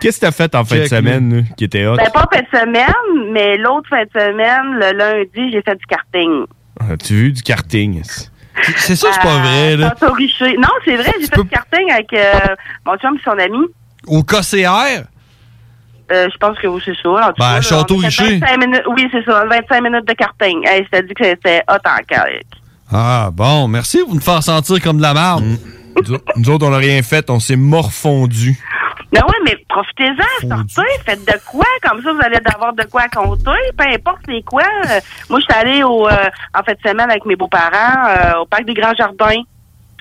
Qu'est-ce que t'as fait en fin de semaine, là, qui était hot? Ben, pas fin de semaine, mais l'autre fin de semaine, le lundi, j'ai fait du karting. As-tu vu du karting? C'est ça, c'est pas vrai, là. Tantôt Richer. Non, c'est vrai, j'ai fait du karting avec euh, mon chum et son ami. Au KCR? Euh, je pense que oui, c'est ça. En tout Ben, cas, là, Château on a fait Richer. 25 minutes, oui, c'est ça, 25 minutes de karting. Hey, je t'ai dit que c'était hot en calique. Ah, bon, merci pour nous faire sentir comme de la merde. Nous autres- Nous autres, on n'a rien fait, on s'est morfondu. Ben ouais, mais profitez-en, sortez, faites de quoi, comme ça vous allez avoir de quoi compter, peu importe c'est quoi. Euh, moi, je suis allée au, euh, en fin de semaine avec mes beaux-parents euh, au parc des Grands Jardins.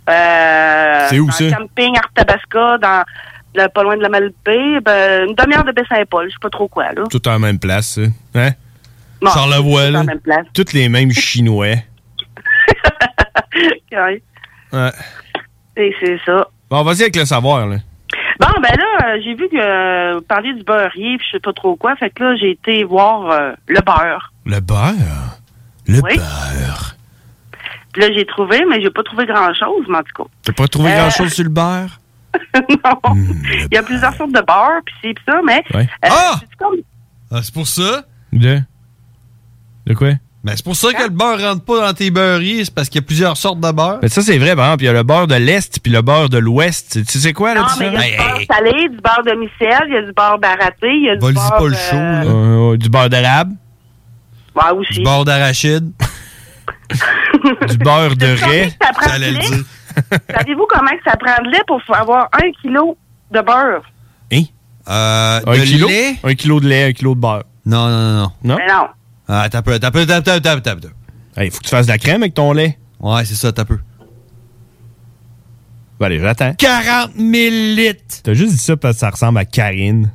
Euh, C'est où, ça? camping Arthabasca, dans le, pas loin de la Malbaie, ben, une demi-heure de Baie-Saint-Paul, je sais pas trop quoi, là. Tout en même place, ça. Hein? Bon, Charlevoix, tout là. en même place. Toutes les mêmes Chinois. Ouais, Ouais. et c'est ça. Bon, vas-y avec le savoir, là. Bon, ben là, euh, j'ai vu que euh, vous parliez du beurrier, puis je sais pas trop quoi, fait que là, j'ai été voir euh, le beurre. Le beurre? Le Oui. beurre. Puis là, j'ai trouvé, mais j'ai pas trouvé grand-chose, mais en tout cas. T'as pas trouvé Euh, grand-chose sur le beurre? non. Il y a plusieurs sortes de beurre, puis c'est ça, mais... Ouais. Ah! c'est comme... Ah, c'est pour ça? De? De quoi? Ben, c'est pour ça que le beurre rentre pas dans tes beurriers, c'est parce qu'il y a plusieurs sortes de beurre. Mais ça, c'est vrai, par exemple, il y a le beurre de l'Est puis le beurre de l'Ouest. Tu sais quoi, là, Non, mais il y a du beurre salé, du beurre de micelle, il y a du beurre baraté, il y a du beurre... pas le euh, chaud, là. Euh, du beurre d'arabe, Ouais, aussi. Du beurre d'arachide. du beurre de raie. que ça prend de lait? Savez-vous comment que ça prend de lait pour avoir un kilo de beurre? Hein? Euh, Un de kilo? lait? Un kilo de lait, un kilo de beurre. Non, non, non, non. Non? Mais non. Ah, t'as peu, t'as peu, t'as peu, t'as peu, t'as peu. Il faut que tu fasses de la crème avec ton lait. Ouais, c'est ça, t'as peu. Ben, allez, j'attends. 40 000 litres! T'as juste dit ça parce que ça ressemble à Karine.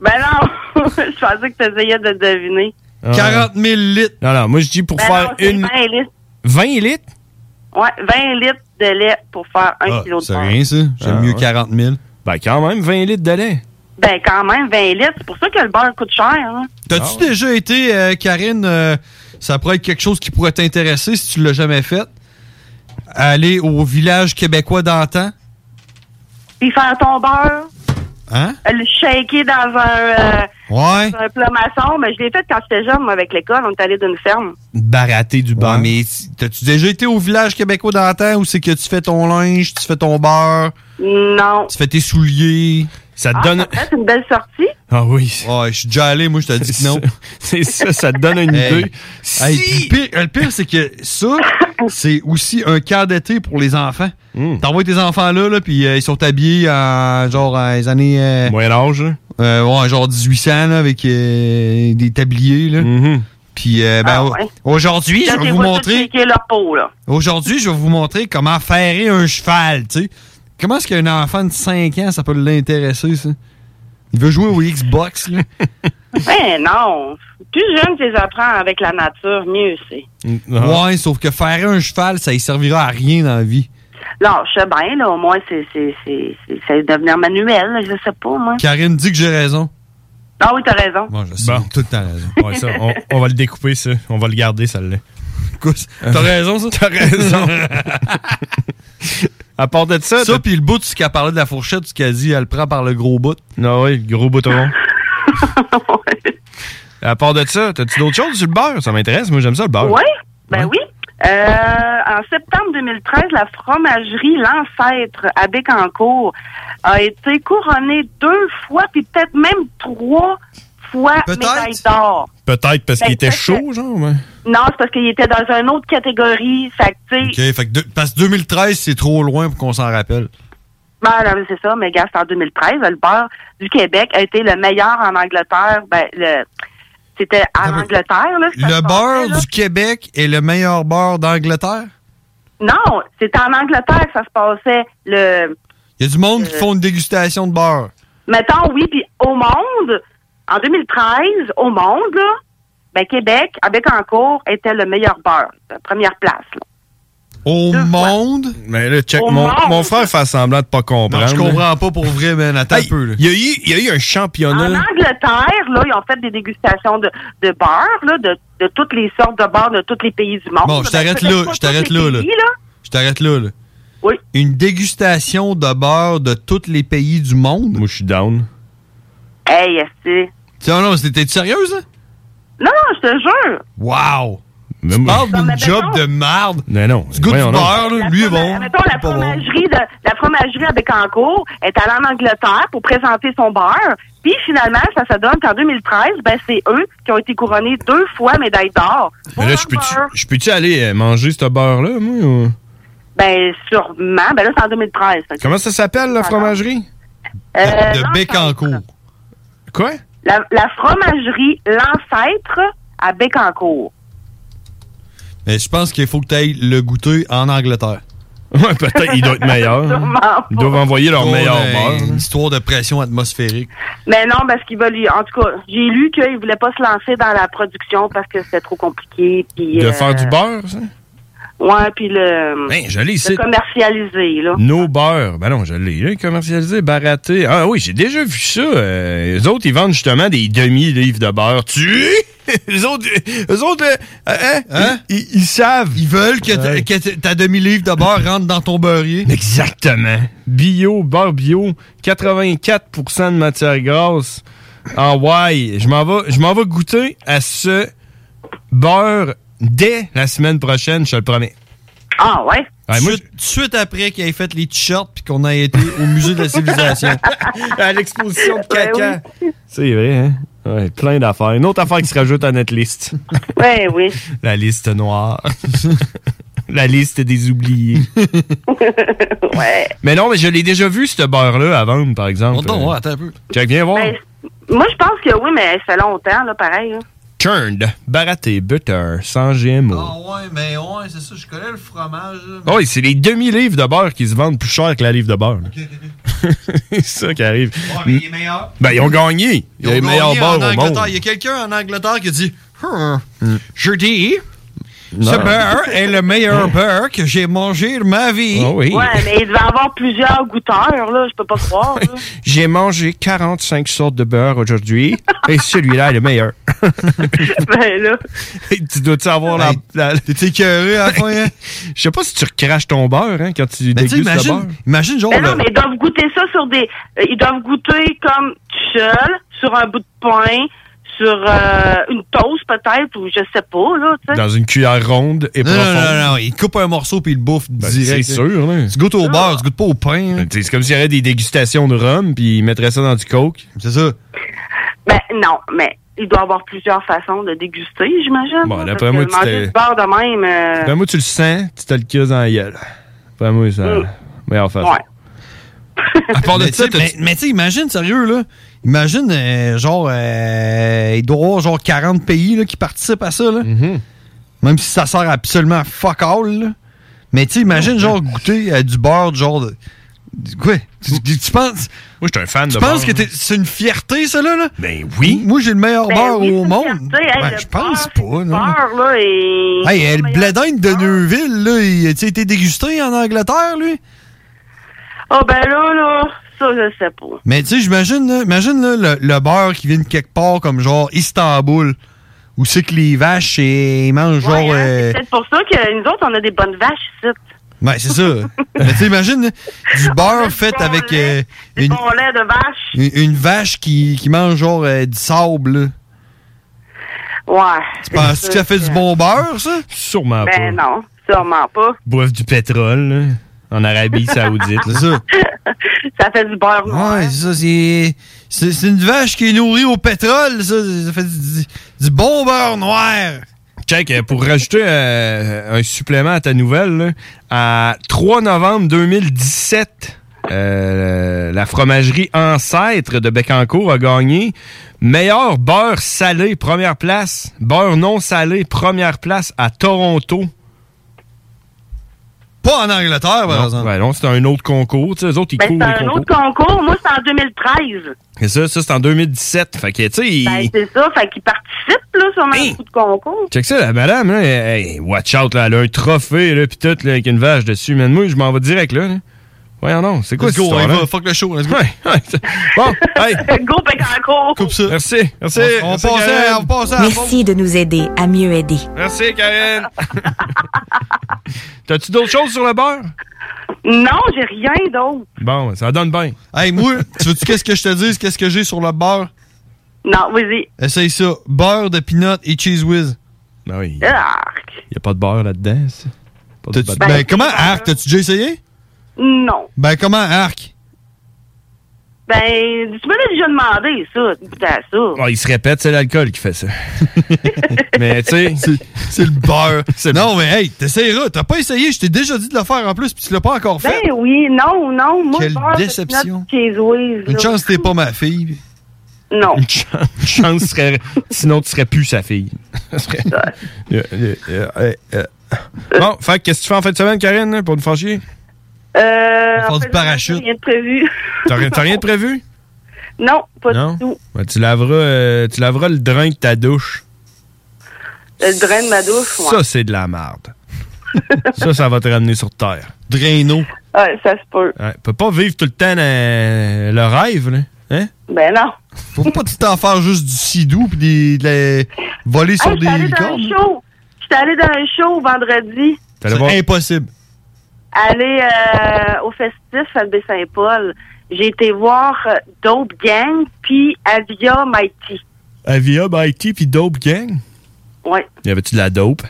Ben non! je pensais que tu essayais de deviner. Ah. 40 000 litres! Non, non, moi, je dis pour Ben faire non, une... 20 litres. 20 litres? Ouais, 20 litres de lait pour faire un Ah, kilo de c'est rien, ça. J'aime Ah, mieux ouais. 40 000. Ben, quand même, 20 litres de lait. Ben quand même, 20 litres. C'est pour ça que le beurre coûte cher. Hein? T'as-tu Ah déjà été, euh, Karine, euh, ça pourrait être quelque chose qui pourrait t'intéresser si tu l'as jamais fait, aller au village québécois d'antan? Puis faire ton beurre, Hein? le shaker dans un, euh, Ouais. dans un plat maçon. Mais je l'ai fait quand j'étais jeune, moi, avec l'école. On est allé d'une ferme. Barater du beurre. Ouais, mais t'as-tu déjà été au village québécois d'antan où c'est que tu fais ton linge, tu fais ton beurre, Non. tu fais tes souliers? Ça te Ah, donne... ça fait une belle sortie. Ah oui. Ouais, je suis déjà allé, moi, je t'ai dit que non. C'est ça, ça te donne une Hey. idée. Hey, puis le pire, le pire, c'est que ça, c'est aussi un cas d'été pour les enfants. Hmm. T'envoies tes enfants là, là puis euh, ils sont habillés en genre les années. euh, Moyen âge, là. euh, ouais, genre 1800 là, avec euh, des tabliers. Là. Mm-hmm. Puis euh, ben, Ah ouais. aujourd'hui, je vais vous montrer. peau, là. Aujourd'hui, je vais vous montrer comment faire un cheval, tu sais. Comment est-ce qu'un enfant de 5 ans, ça peut l'intéresser, ça? Il veut jouer au Xbox, là. Ben non. Plus jeune tu les apprends avec la nature, mieux c'est. Ouais, sauf que faire un cheval, ça y servira à rien dans la vie. Non, je sais bien, là, au moins, c'est, c'est, c'est, c'est, c'est devenir manuel, là, je sais pas, moi. Karine dit que j'ai raison. Ah oui, t'as raison. Bon, je sais, Bon. tout le temps raison. Ouais, ça, on, on va le découper, ça. On va le garder, celle-là. T'as raison, ça? T'as raison. à part de ça, Ça, puis le bout, ce qu'elle parlait de la fourchette, ce qu'elle dit, elle le prend par le gros bout. Non, oui, gros bouton. À part de ça, t'as-tu d'autres choses sur le beurre? Ça m'intéresse, moi j'aime ça le beurre. Oui, ben oui. Euh, en septembre 2013, la fromagerie L'Ancêtre à Bécancourt a été couronnée deux fois, puis peut-être même trois fois Peut-être. médaille d'or. Peut-être parce Ben, qu'il était parce que- chaud, genre. ouais. Non, c'est parce qu'il était dans une autre catégorie. Fait que, tu sais, OK, fait que de- parce que 2013, c'est trop loin pour qu'on s'en rappelle. Ben, non, c'est ça, mais gars, c'est en 2013. Le beurre du Québec a été le meilleur en Angleterre. Ben, le, c'était en Angleterre, là. Le beurre passait, là. du Québec est le meilleur beurre d'Angleterre? Non, c'était en Angleterre que ça se passait. Le, Il y a du monde Euh. qui font une dégustation de beurre. mettons, oui, puis au monde, en 2013, au monde, là, ben, Québec, à Bécancourt, était le meilleur beurre. La première place, là. Au monde? Mais là, check, mon, mon frère fait semblant de pas comprendre. Non, je comprends pas pour vrai, man. Attends Hey, un peu, là. Il y, a eu, il y a eu un En championnat. Angleterre, là, ils ont fait des dégustations de, de beurre, là, de, de toutes les sortes de beurre de tous les pays du monde. Bon, je t'arrête là, je t'arrête là, là. Je t'arrête là, là. Oui. Une dégustation de beurre de tous les pays du monde? Moi, je suis down. Hey, c'est. Tiens, non, t'es sérieuse, là? Non, non, je te jure. Wow! Mais tu parles Non, mais d'une job de marde. Non, non. Tu goûtes du beurre, là. Lui est bon. Mettons, la fromagerie, de, la fromagerie à Bécancourt est allée en Angleterre pour présenter son beurre. Puis finalement, ça se donne qu'en 2013, ben, c'est eux qui ont été couronnés deux fois médaille d'or. Mais là, je peux-tu je peux-tu aller euh, manger ce beurre-là, moi? ou- Ben, sûrement. Ben là, c'est en 2013. fait que- Comment ça s'appelle, la fromagerie? Euh, de. Bécancourt. Quoi? La, la fromagerie L'Ancêtre à Bécancourt. Mais je pense qu'il faut que tu ailles le goûter en Angleterre. Ouais, peut-être il doit être meilleur. Pas. Ils doivent envoyer leur meilleur euh, beurre. Une histoire de pression atmosphérique. Mais non, parce qu'il va lui. En tout cas, j'ai lu qu'il voulait pas se lancer dans la production parce que c'était trop compliqué. Puis, De euh, faire du beurre, ça? Ouais, puis le. Ben, je l'ai ici. le commercialiser, là. Nos beurres. Ben non, je l'ai commercialisé, baraté. Ah oui, j'ai déjà vu ça. Euh, les autres, ils vendent justement des demi-livres de beurre. Tu? les autres, les autres, euh, hein? Hein? Ils, ils savent. Ils veulent que, ta- Ouais. que ta- ta demi-livre de beurre rentre dans ton beurrier. Exactement. Bio, beurre bio, 84% de matière grasse. Ah ouais, je m'en vais, je m'en vais goûter à ce beurre dès la semaine prochaine, je te le promets. Ah, ouais? Ouais, moi, Suite- suite après qu'il ait fait les t-shirts puis qu'on a été au musée de la civilisation. à l'exposition de Ouais, caca. C'est vrai, hein? Ouais, plein d'affaires. Une autre affaire qui se rajoute à notre liste. Ouais, oui. La liste noire. La liste des oubliés. ouais. Mais non, mais je l'ai déjà vu, ce beurre-là, à vendre, par exemple. Attends, attends un peu. Check, viens voir. Ben, moi, je pense que oui, mais ça fait longtemps, là, pareil. là. Churned, baraté, butter, sans GMO. Ah ouais, mais ouais, c'est ça, je connais le fromage. Oh, oui, c'est les demi-livres de beurre qui se vendent plus cher que la livre de beurre. c'est ça qui arrive. Ouais, mais il est meilleur. Ben, ils ont gagné. Il y a les Ils ont meilleurs beurres au Angleterre. monde. Il y a quelqu'un en Angleterre qui a dit Hum, Je dis, Non. ce beurre est le meilleur beurre que j'ai mangé de ma vie. Ah oui. Ouais, mais il devait avoir plusieurs goûteurs, là. Je peux pas croire, là. J'ai mangé 45 sortes de beurre aujourd'hui et celui-là est le meilleur. ben, là. tu dois-tu avoir la. la... T'es écœuré à la fin, hein? Je sais pas si tu recraches ton beurre hein, quand tu Mais tu sais, dégustes le beurre. imagine, imagine genre. Mais non, le- mais ils doivent goûter ça sur des. euh, ils doivent goûter comme tout seul, sur un bout de pain, sur euh, une toast peut-être, ou je sais pas, là, tu sais. Dans une cuillère ronde et Non, profonde. non, non, non, il coupe un morceau puis il le bouffe direct. c'est sûr, là. Tu goûtes au beurre, tu goûtes pas au pain. hein. C'est comme s'il y avait des dégustations de rhum, puis ils mettraient ça dans du coke. C'est ça. Ben, non, mais il doit y avoir plusieurs façons de déguster, j'imagine. Bon, là, d'après moi, tu du beurre de même. euh, Ben, moi, tu le sens, tu te le cuises dans la gueule. Ben, moi, ça. Mm. Meilleure façon. Ouais. À part de mais ça, mais, mais tu sais, imagine, sérieux, là. Imagine, euh, genre, euh, il doit y avoir genre 40 pays là, qui participent à ça, là. Mm-hmm. Même si ça sert absolument fuck all, là. Mais tu sais, imagine, genre, goûter à du beurre, genre de. Quoi? Tu, tu- tu penses. Moi, je suis un fan de Tu beurre. penses que t'es- c'est une fierté, ça, là? là? Ben oui. Moi, j'ai le meilleur Ben beurre oui, au monde. fierté, hey, Ben, le je pense pas, non. beurre, là, et. Hey, euh, le bledin de Neuville, là, il a été dégusté en Angleterre, lui? Ah, ben là, là, ça, je sais pas. Mais tu sais, j'imagine, là, imagine là, le, le beurre qui vient de quelque part comme genre Istanbul, où c'est que les vaches, ils mangent genre. Hein, euh, C'est peut-être pour ça que nous autres, on a des bonnes vaches ici. Ouais, c'est ça. Mais tu sais, imagine là, du beurre fait avec euh, Des une, bons laits de vache. une, une vache qui, qui mange genre euh, du sable. là. Ouais. Tu penses que ça fait du bon beurre, ça? Sûrement Ben non, sûrement pas. Boivent du pétrole, là, en Arabie Saoudite. C'est ça. Ça fait du beurre noir. Ouais, c'est ça, c'est. C'est c'est une vache qui est nourrie au pétrole, ça. Ça fait du, du bon beurre noir. Check, euh, pour rajouter euh, un supplément à ta nouvelle, là, à 3 novembre 2017, euh, la fromagerie Ancêtre de Bécancourt a gagné meilleur beurre salé, première place. Beurre non salé, première place à Toronto. Pas en Angleterre, par Non, exemple. ben non, c'est un autre concours. Tu sais, les autres, ils Ben, courent c'est un concours. autre concours. Moi, c'est en 2013. Et ça, ça c'est en 2017. Fait que, tu sais, Ben, c'est ça. Fait qu'ils participent, là, sur un coup de concours. Check ça, la madame, là, hey, watch out, là, elle a un trophée, là, pis tout, là, avec une vache dessus. Mais moi, je m'en vais direct, là. là. Voyons non, c'est quoi Let's cette go, on va, fuck le show, let's go. Ouais, ouais, c'est- bon, hey, Go, Bécancourt. Coupe ça. merci, merci. On, merci, passe à, on passe à. Merci de nous aider à mieux aider. Merci, Karen. T'as-tu d'autres choses sur le beurre? Non, j'ai rien d'autre. Bon, ça donne bien. Hey, moi, tu veux-tu qu'est-ce que je te dise? Qu'est-ce que j'ai sur le beurre? Non, vas-y. Essaye ça. Beurre de peanut et cheese whiz. Ben oui. Arc. Y a pas de beurre là-dedans, ça? Pas de T'as-tu- beurre. Ben, comment arc? T'as-tu déjà essayé? Non. Ben, comment arc? Ben, tu m'avais déjà demandé ça, à ça. Ah, il se répète, c'est l'alcool qui fait ça. mais tu sais. C'est le beurre. Non, mais hey, t'essayeras. T'as pas essayé. Je t'ai déjà dit de le faire en plus, puis tu l'as pas encore fait. Ben oui, non, non. Moi, Quelle beurre déception. cheese Une chance que t'es pas ma fille. Non. Une chance, une chance serait. Sinon, tu serais plus sa fille. Ça serait- euh, euh, euh. Bon, fait que qu'est-ce que tu fais en fin de semaine, Karine, pour nous faire chier? Euh, en du fait, parachute. Rien de prévu. T'as rien, de prévu? non, pas non? du tout. Ben, tu, laveras, euh, tu laveras le drain de ta douche. Le drain de ma douche, ouais. Ça, c'est de la merde. ça, ça va te ramener sur Terre. Draino. Ouais, ça se peut. Ouais, peut pas vivre tout le temps dans le rêve, là. Hein? Ben non. Faut pas tout en faire juste du sidou puis des, de la- voler sur Hey, des j'étais allé dans un licornes. show. J'étais allé dans un show vendredi. C'est impossible. Aller euh, au festif à Baie-Saint-Paul. J'ai été voir euh, Dope Gang puis Avia Mighty. Avia, Mighty, puis Dope Gang. Ouais. Y avait-tu de la dope?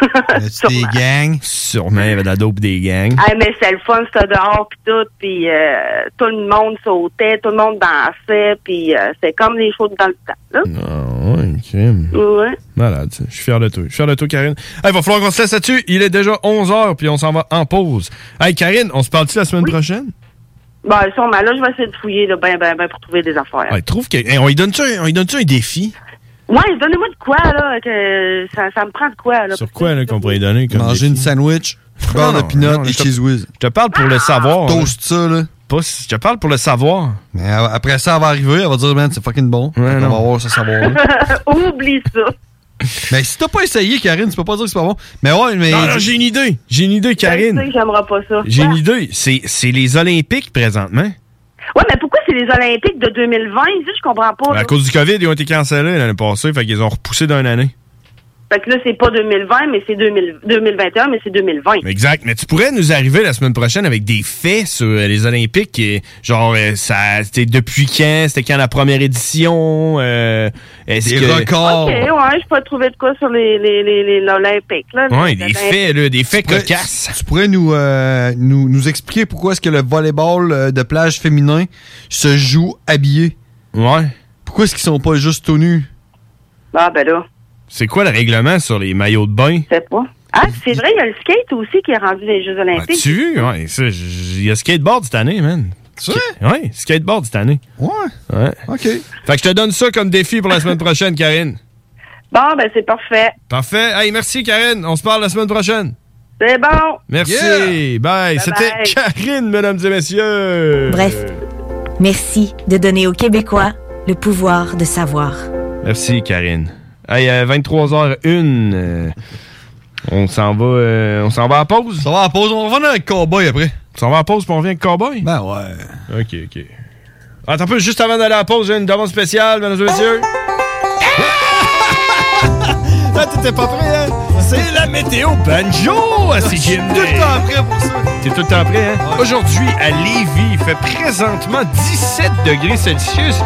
des gangs? Sûrement, il y avait de la dope des gangs. Ah, mais c'est le fun, c'était dehors, puis tout, puis euh, tout le monde sautait, tout le monde dansait, puis euh, c'est comme les shows dans le temps, là. Ah, ouais, crime. Ouais. Malade, ça. Je suis fier de toi. Je suis fier de toi, Karine. Il va falloir qu'on se laisse là-dessus. Il est déjà 11h, puis on s'en va en pause. Hey, Karine, on se parle-tu la semaine prochaine? Bon, sûrement, là, je vais essayer de fouiller, là, ben, ben, ben, pour trouver des affaires. Ouais, trouve que. hey, on lui donne-tu un, on lui donne-tu un défi? Ouais, donnez-moi de quoi, là, que ça, ça me prend de quoi, là. Sur quoi, là, qu'on pourrait lui donner? Comme Manger une sandwich, beurre de peanut et cheese whiz. Je te parle pour le savoir. Toast ça, là. Pas, je te parle pour le savoir. Mais euh, après ça, elle va arriver, elle va dire, man, c'est fucking bon. Ouais, on va voir ce savoir Oublie ça. Mais si t'as pas essayé, Karine, tu peux pas dire que c'est pas bon. Mais ouais, mais. Non, non, j'ai une idée. J'ai une idée, Je sais Karine. que j'aimerais pas ça. J'ai une idée. C'est c'est les Olympiques présentement. Ouais, mais c'est les Olympiques de 2020? Ça, je comprends pas. là. À cause du COVID, ils ont été cancellés l'année passée, fait qu'ils ont repoussé d'une année. Fait que là, c'est pas 2020, mais c'est 2000 2021, mais c'est 2020. Exact. Mais tu pourrais nous arriver la semaine prochaine avec des faits sur euh, les Olympiques. et, genre, euh, ça, c'était depuis quand? C'était quand la première édition? Euh, est-ce Des que... records. Ok, ouais, je peux trouver de quoi sur les, les, les, les l'Olympique, là. Ouais, Les des Olympiques. faits, là, des faits Tu pourrais- cocasses. Tu pourrais nous, euh, nous, nous expliquer pourquoi est-ce que le volleyball de plage féminin se joue habillé? Ouais. Pourquoi est-ce qu'ils sont pas juste tout nus? Ah, ben là, C'est quoi le règlement sur les maillots de bain? je sais pas. Ah, c'est vrai, il y a le skate aussi qui est rendu dans les Jeux Olympiques. As-tu vu? Ouais, il y a skateboard cette année, man. C'est vrai? Ouais, skateboard cette année. Ouais. Ouais. OK. Fait que je te donne ça comme défi pour la semaine prochaine, Karine. Bon, ben c'est parfait. Parfait. Hey, merci, Karine. On se parle la semaine prochaine. C'est bon. Merci. Bye. C'était Bye-bye. Karine, mesdames et messieurs. Bref, merci de donner aux Québécois le pouvoir de savoir. Merci, Karine. Hey, euh, 23h01. euh, on s'en va, euh, on s'en va à pause. Ça va à pause. On va revenir avec Cowboy après. On s'en va à pause puis on revient avec Cowboy? Ben ouais. Ok, ok. Attends un peu, juste avant d'aller à la pause, j'ai une demande spéciale, mesdames et messieurs. Ah, t'étais pas prêt, hein? C'est la météo banjo à CGMD. tout le temps prêt pour ça. T'es tout le temps prêt, hein? Aujourd'hui, à Lévis, il fait présentement 17 degrés Celsius.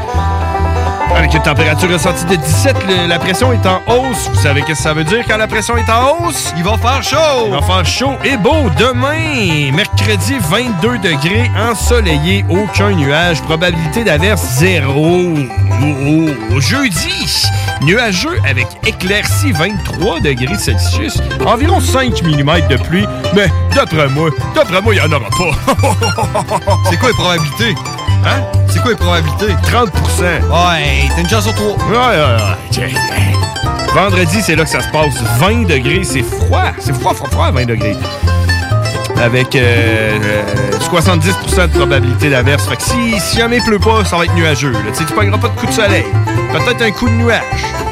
Avec une température ressentie de 17, le- la pression est en hausse. Vous savez qu'est-ce que ça veut dire quand la pression est en hausse? Il va faire chaud! Il va faire chaud et beau demain. Mercredi, 22 degrés, ensoleillé, aucun nuage, probabilité d'averse zéro. Oh, oh. Jeudi, nuageux avec éclaircie, 23 degrés Celsius, environ 5 mm de pluie, mais d'après moi, d'après moi, il n'y en aura pas. C'est quoi les probabilités? Hein? C'est quoi les probabilités? 30% Ouais, t'as une sur trois. Ouais, ouais, ouais. Vendredi, c'est là que ça se passe. 20 degrés, c'est froid. C'est froid, froid, froid, 20 degrés. Avec euh, euh, 70% de probabilité d'averse. Fait que si, si jamais il pleut pas, ça va être nuageux. là. Tu sais, tu pogneras pas de coup de soleil. Peut-être un coup de nuage.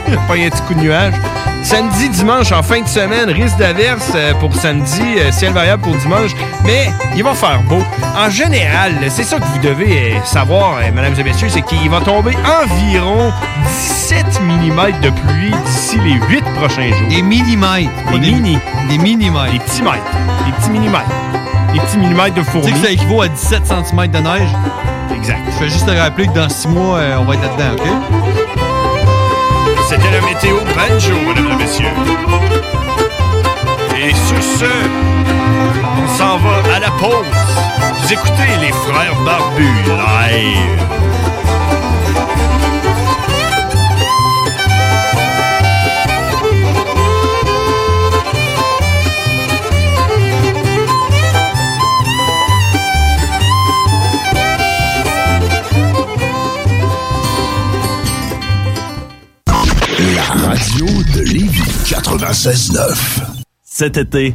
pas un petit coup de nuage. Samedi, dimanche, en fin de semaine, risque d'averse euh, pour samedi, euh, ciel variable pour dimanche, mais il va faire beau. En général, c'est ça que vous devez euh, savoir, mesdames et messieurs, c'est qu'il va tomber environ 17 mm de pluie d'ici les 8 prochains jours. Des millimètres. Des mini. Des millimètres. Des petits mètres. Des petits millimètres. Des petits millimètres de Tu fourmis. sais que ça équivaut à 17 cm de neige? Exact. Je fais juste te rappeler que dans 6 mois, euh, on va être là-dedans, OK? C'était la météo banjo, mesdames et messieurs. Et sur ce, on s'en va à la pause. Vous écoutez les frères barbus live. De Lévis 96.9. Cet été,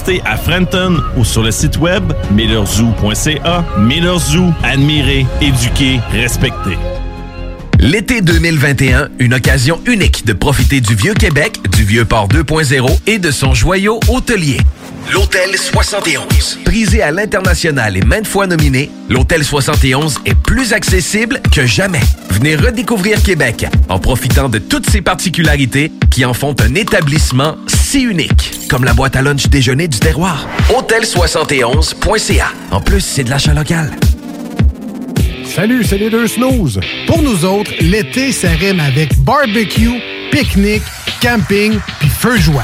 à Frenton ou sur le site web millerzoo.ca. Miller Zoo, admirer, éduquer, respecter. L'été 2021, une occasion unique de profiter du Vieux Québec, du Vieux Port 2.0 et de son joyau hôtelier. L'Hôtel 71. Prisé à l'international et maintes fois nominé, l'Hôtel 71 est plus accessible que jamais. Venez redécouvrir Québec en profitant de toutes ses particularités qui en font un établissement si unique, comme la boîte à lunch déjeuner du terroir. Hôtel71.ca. En plus, c'est de l'achat local. Salut, c'est les deux snooze. Pour nous autres, l'été, ça rime avec barbecue, pique-nique, camping, puis feu de joie.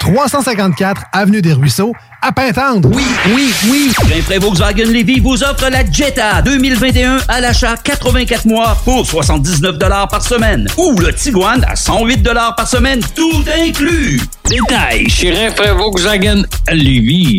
354 Avenue des Ruisseaux, à Pintendre. Oui, oui, oui. Rainfray Volkswagen Levy vous offre la Jetta 2021 à l'achat 84 mois pour 79 par semaine. Ou le Tiguan à 108 par semaine, tout inclus. Détail chez Rainfray Volkswagen Levy.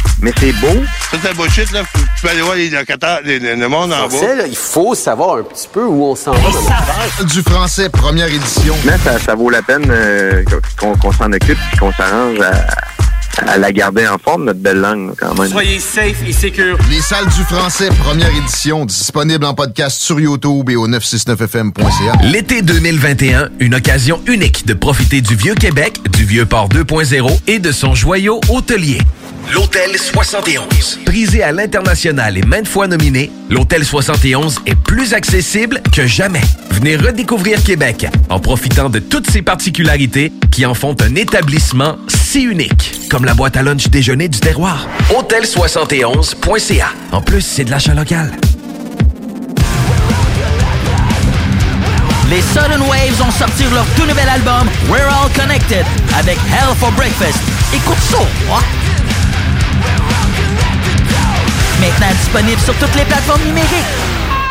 mais c'est beau. Ça, c'est la bullshit, là. Tu peux aller voir les locataires, les- les- le monde en bas. Là, il faut savoir un petit peu où on s'en va dans. Du français, première édition. Mais ça, ça vaut la peine euh, qu'on s'en occupe et qu'on s'arrange à, à la garder en forme, notre belle langue, quand même. Soyez safe et secure. Les salles du français, première édition, disponible en podcast sur YouTube et au 969fm.ca. L'été 2021, une occasion unique de profiter du Vieux Québec, du Vieux Port 2.0 et de son joyau hôtelier. L'Hôtel 71. Prisé à l'international et maintes fois nominé, l'Hôtel 71 est plus accessible que jamais. Venez redécouvrir Québec en profitant de toutes ses particularités qui en font un établissement si unique, comme la boîte à lunch déjeuner du terroir. Hôtel71.ca. En plus, c'est de l'achat local. Les Sudden Waves ont sorti leur tout nouvel album We're All Connected avec Hell for Breakfast. Écoute ça, moi. Maintenant disponible sur toutes les plateformes numériques.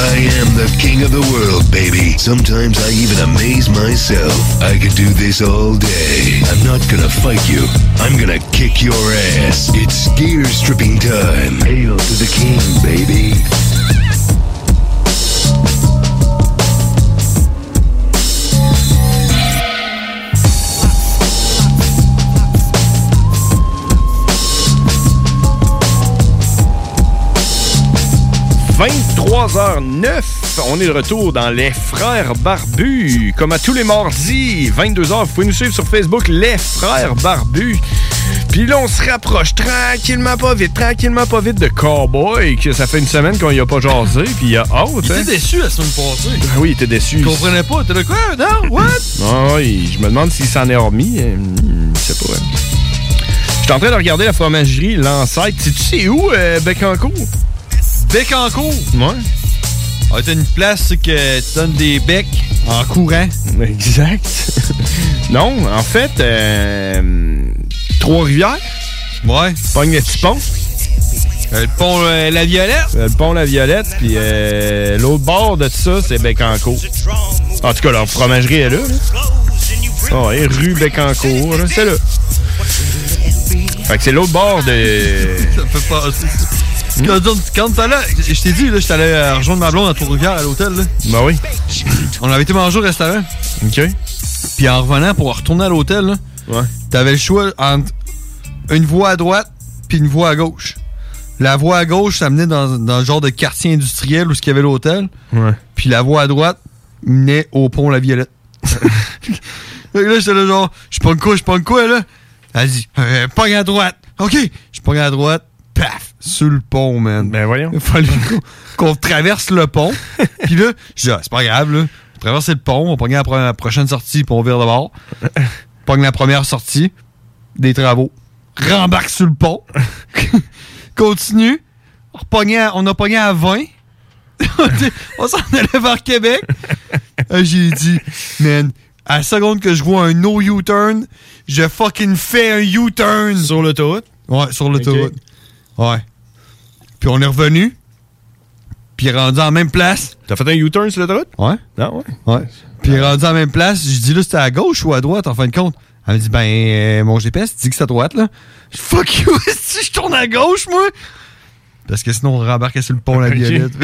I am the king of the world, baby. Sometimes I even amaze myself. I could do this all day. I'm not gonna fight you. I'm gonna kick your ass. It's gear stripping time. Hail to the king, baby. « 23h09, on est de retour dans Les Frères Barbus. Comme à tous les mardis, 22h, vous pouvez nous suivre sur Facebook, Les Frères Barbus. Puis là, on se rapproche tranquillement, pas vite, tranquillement, pas vite de Cowboy, que ça fait une semaine qu'on y a pas jasé, puis il y a hâte. Il hein. était déçu la semaine passée. Ah Oui, il était déçu. Il comprenait pas. T'es là quoi? Non? What? Ah oui, je me demande s'il s'en est remis. euh, Je sais pas. hein. Je suis en train de regarder la fromagerie, l'ancêtre. Sais-tu c'est où, euh, Bécancourt? Bécancourt? Ouais. Ah, t'as une place que tu donnes des becs en courant. Exact. non, en fait, euh, Trois-Rivières. Ouais. Pogne le petit pont. le pont La Violette. le pont La Violette, puis euh, l'autre bord de ça, c'est Bécancourt. En tout cas, leur fromagerie est là. là. Ah ouais, rue Bécancourt, c'est là. Fait que c'est l'autre bord de... Ça fait passer. Quand, là, je t'ai dit, là, j'étais allé euh, rejoindre ma blonde à Trois-Rivières à l'hôtel. là. Ben oui. On avait été manger au restaurant. OK. Puis en revenant pour retourner à l'hôtel, là, Ouais. t'avais le choix entre une voie à droite puis une voie à gauche. La voie à gauche, ça menait dans, dans le genre de quartier industriel où il y avait l'hôtel. Ouais. Puis la voie à droite menait au pont La Violette. Là, j'étais là genre, je pogne quoi, je pogne quoi, là? Elle dit, euh, pogne à droite. OK, je pogne à droite. Sur le pont, man. Ben voyons. Il fallait qu'on- traverse le pont. Puis là, je dis, ah, c'est pas grave, là. On traverse le pont, on pogne la, la prochaine sortie, puis on vire de bord. pogne la première sortie, des travaux. Rembarque sur le pont. Continue. On, à- on a pogné à 20. on s'en allait vers Québec. Euh, J'ai dit, man, à la seconde que je vois un no U-turn, je fucking fais un U-turn. Sur l'autoroute? Ouais, sur l'autoroute. Ouais. Puis on est revenu. Puis rendu en la même place. T'as fait un U-turn sur l'autoroute? Ouais. Non, ouais. Ouais. Puis rendu en la même place, je dis là, c'était à gauche ou à droite en fin de compte? Elle me dit, ben, euh, mon GPS dit que c'est à droite, là. Je Fuck you, si je tourne à gauche, moi? Parce que sinon, on rembarquait sur le pont La. Violette.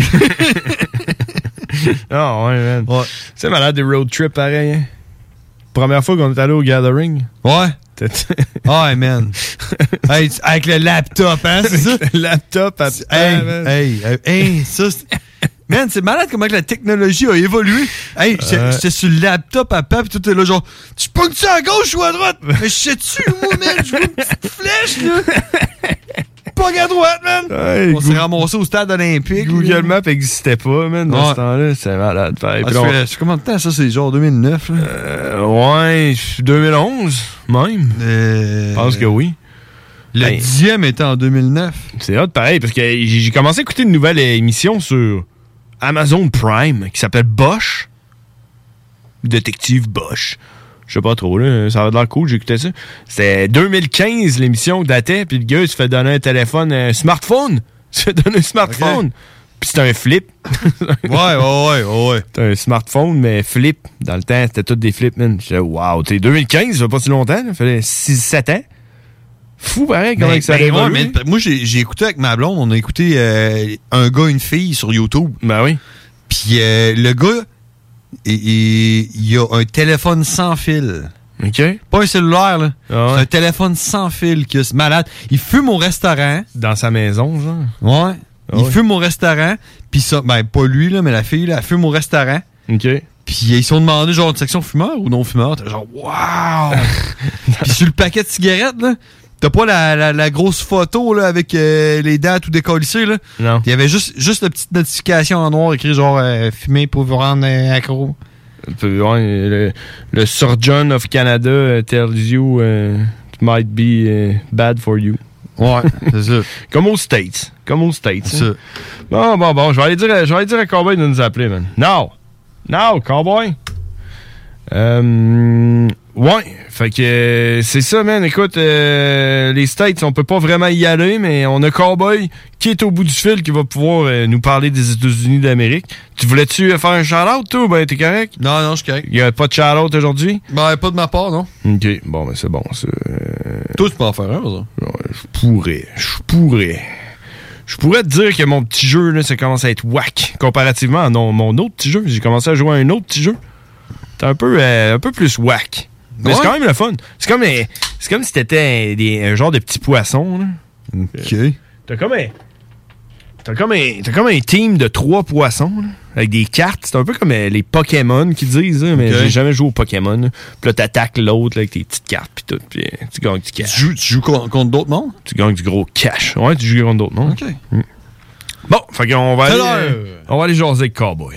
Ah ouais, man. C'est malade des road trips pareil. hein. Première fois qu'on est allé au Gathering. Ouais. Ouais, man. hey, avec le laptop, hein, c'est ça? Le laptop à Hey, man. hey, ça, Man, c'est malade comment la technologie a évolué. Hey, j'étais Ouais. j'étais sur le laptop à pap, tout est là, genre, tu pognes-tu à gauche ou à droite? Mais je sais-tu, moi, man? Je vois une petite flèche, là. Pogne à droite, man. On s'est ramassé au stade olympique. Google Maps n'existait pas, man, dans Ouais. ce temps-là. C'est malade. pareil. Ah, on- fait- combien de temps, ça? C'est genre 2009, là? Euh, ouais, 2011, même. Je pense que oui. Le Ben, dixième était en 2009. C'est hot pareil, parce que j'ai j'ai commencé à écouter une nouvelle émission sur Amazon Prime qui s'appelle Bosch. Détective Bosch. Je sais pas trop, là. Ça va de l'air cool, j'écoutais ça. C'était 2015, l'émission datait, puis le gars, il se fait donner un téléphone, un smartphone. Il se fait donner un smartphone. Puis c'était un flip. ouais, ouais, ouais, ouais. C'était un smartphone, mais flip. Dans le temps, c'était tout des flips, man. J'étais, wow, sais, 2015, ça fait pas si longtemps. Ça fait 6-7 ans. Fou, pareil, comment ça ben, ouais, mais moi, j'ai j'ai écouté avec ma blonde, on a écouté euh, un gars, une fille sur YouTube. Ben oui. Puis euh, le gars, il, il- il a un téléphone sans fil. OK. Pas un cellulaire, là. Ah C'est un téléphone sans fil, que c'est malade. Il fume au restaurant. Dans sa maison, genre? Ouais. Ah il fume au restaurant. Puis ça, ben pas lui, là, mais la fille, là, elle fume au restaurant. OK. Puis ils se sont demandé, genre, une section fumeur ou non fumeur. T'es genre, waouh! Puis sur le paquet de cigarettes, là, t'as pas la, la- la grosse photo, là, avec euh, les dents tout décollissées, là? Non. Il y avait juste, juste la petite notification en noir écrit, genre, euh, fumer pour vous rendre euh, accro. Le, le Surgeon of Canada euh, tells you uh, it might be uh, bad for you. Ouais, c'est ça. Comme aux States. Comme aux States. C'est hein. Bon, bon, bon. Je vais aller dire, à- je vais aller dire à Cowboy de nous appeler, man. No! No, Cowboy! Euh, ouais, fait que euh, c'est ça, man. Écoute, euh, les States, on peut pas vraiment y aller, mais on a Cowboy qui est au bout du fil qui va pouvoir euh, nous parler des États-Unis d'Amérique. Tu voulais-tu euh, faire un shout-out, toi? Ben, t'es correct? Non, non, je suis correct. Y a pas de shout-out aujourd'hui? Ben, pas de ma part, non. Ok, bon, ben c'est bon. ça. Toi, tu peux en faire un, ça. Ouais, je pourrais. Je pourrais. Je pourrais te dire que mon petit jeu, là, ça commence à être whack comparativement à mon autre petit jeu. J'ai commencé à jouer à un autre petit jeu. C'est un peu, un peu plus whack. Mais c'est quand même le fun. C'est comme, euh, c'est comme si t'étais un, des- un genre de petit poisson. Là. OK. T'as comme un. T'as comme un, t'as comme un team de trois poissons, là, avec des cartes. C'est un peu comme euh, les Pokémon qui disent, là, mais j'ai jamais joué aux Pokémon. là. Puis là, t'attaques l'autre avec tes petites cartes, puis tout, puis euh, tu gagnes du cash. Tu joues, tu joues con- contre d'autres mondes? Tu gagnes du gros cash. Ouais, tu joues contre d'autres mondes. OK. Mm. Bon, fait qu'on va aller, euh, on va aller jaser avec Cowboy.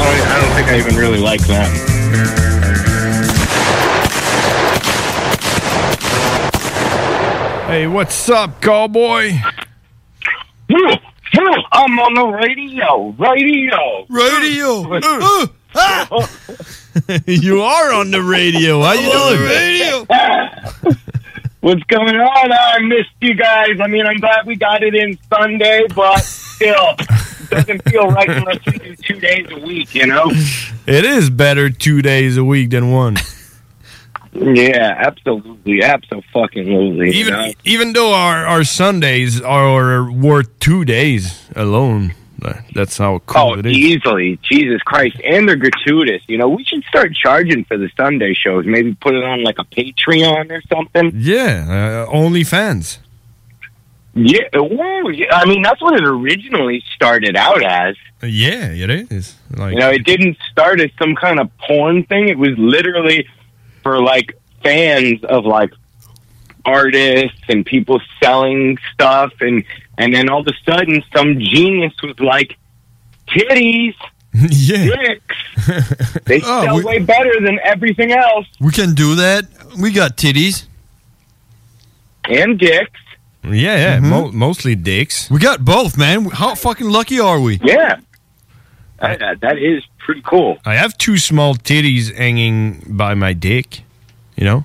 I don't, I don't think I even really like them. Hey, what's up, Cowboy? I'm on the radio. Radio. Radio. Ah. you are on the radio. How you doing? What's going on? I missed you guys. I mean, I'm glad we got it in Sunday, but still, it doesn't feel right unless we do two days a week, you know? It is better two days a week than one. Yeah, absolutely. Absolutely. Even even though our, our Sundays are worth two days alone. That- That's how cool Oh, it is. easily. Jesus Christ. And they're gratuitous. You know, we should start charging for the Sunday shows. Maybe put it on like a Patreon or something. Yeah, uh, OnlyFans. Yeah, ooh, I mean, that's what it originally started out as. Yeah, it is. Like, you know, it didn't start as some kind of porn thing. It was literally for like fans of like artists and people selling stuff, and and then all of a sudden, some genius was like, "Titties, yeah, dicks, they Oh, sell we- way better than everything else." We can do that. We got titties. And dicks. Yeah, yeah. Mm-hmm. Mo- mostly dicks. We got both, man. How fucking lucky are we? Yeah. That, that- that is pretty cool. I have two small titties hanging by my dick. You know?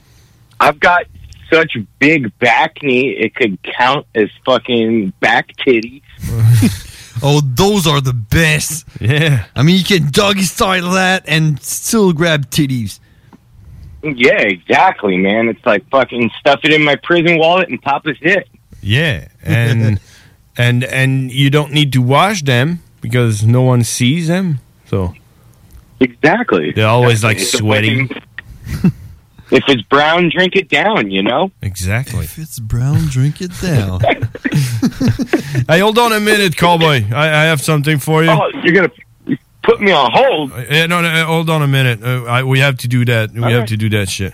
I've got such big back knee, it could count as fucking back titties. Oh, those are the best. Yeah. I mean, you can doggy style that and still grab titties. Yeah, exactly, man. It's like fucking stuff it in my prison wallet and pop a hit. Yeah, and and and you don't need to wash them because no one sees them. So Exactly. they're always like It's a sweaty. Fucking- if it's brown, drink it down, you know? Exactly. If it's brown, drink it down. Hey, hold on a minute, cowboy. I, I have something for you. Oh, you're gonna put me on hold. Yeah, no, no, hold on a minute. Uh, I, we have to do that. We have Alright. to do that shit.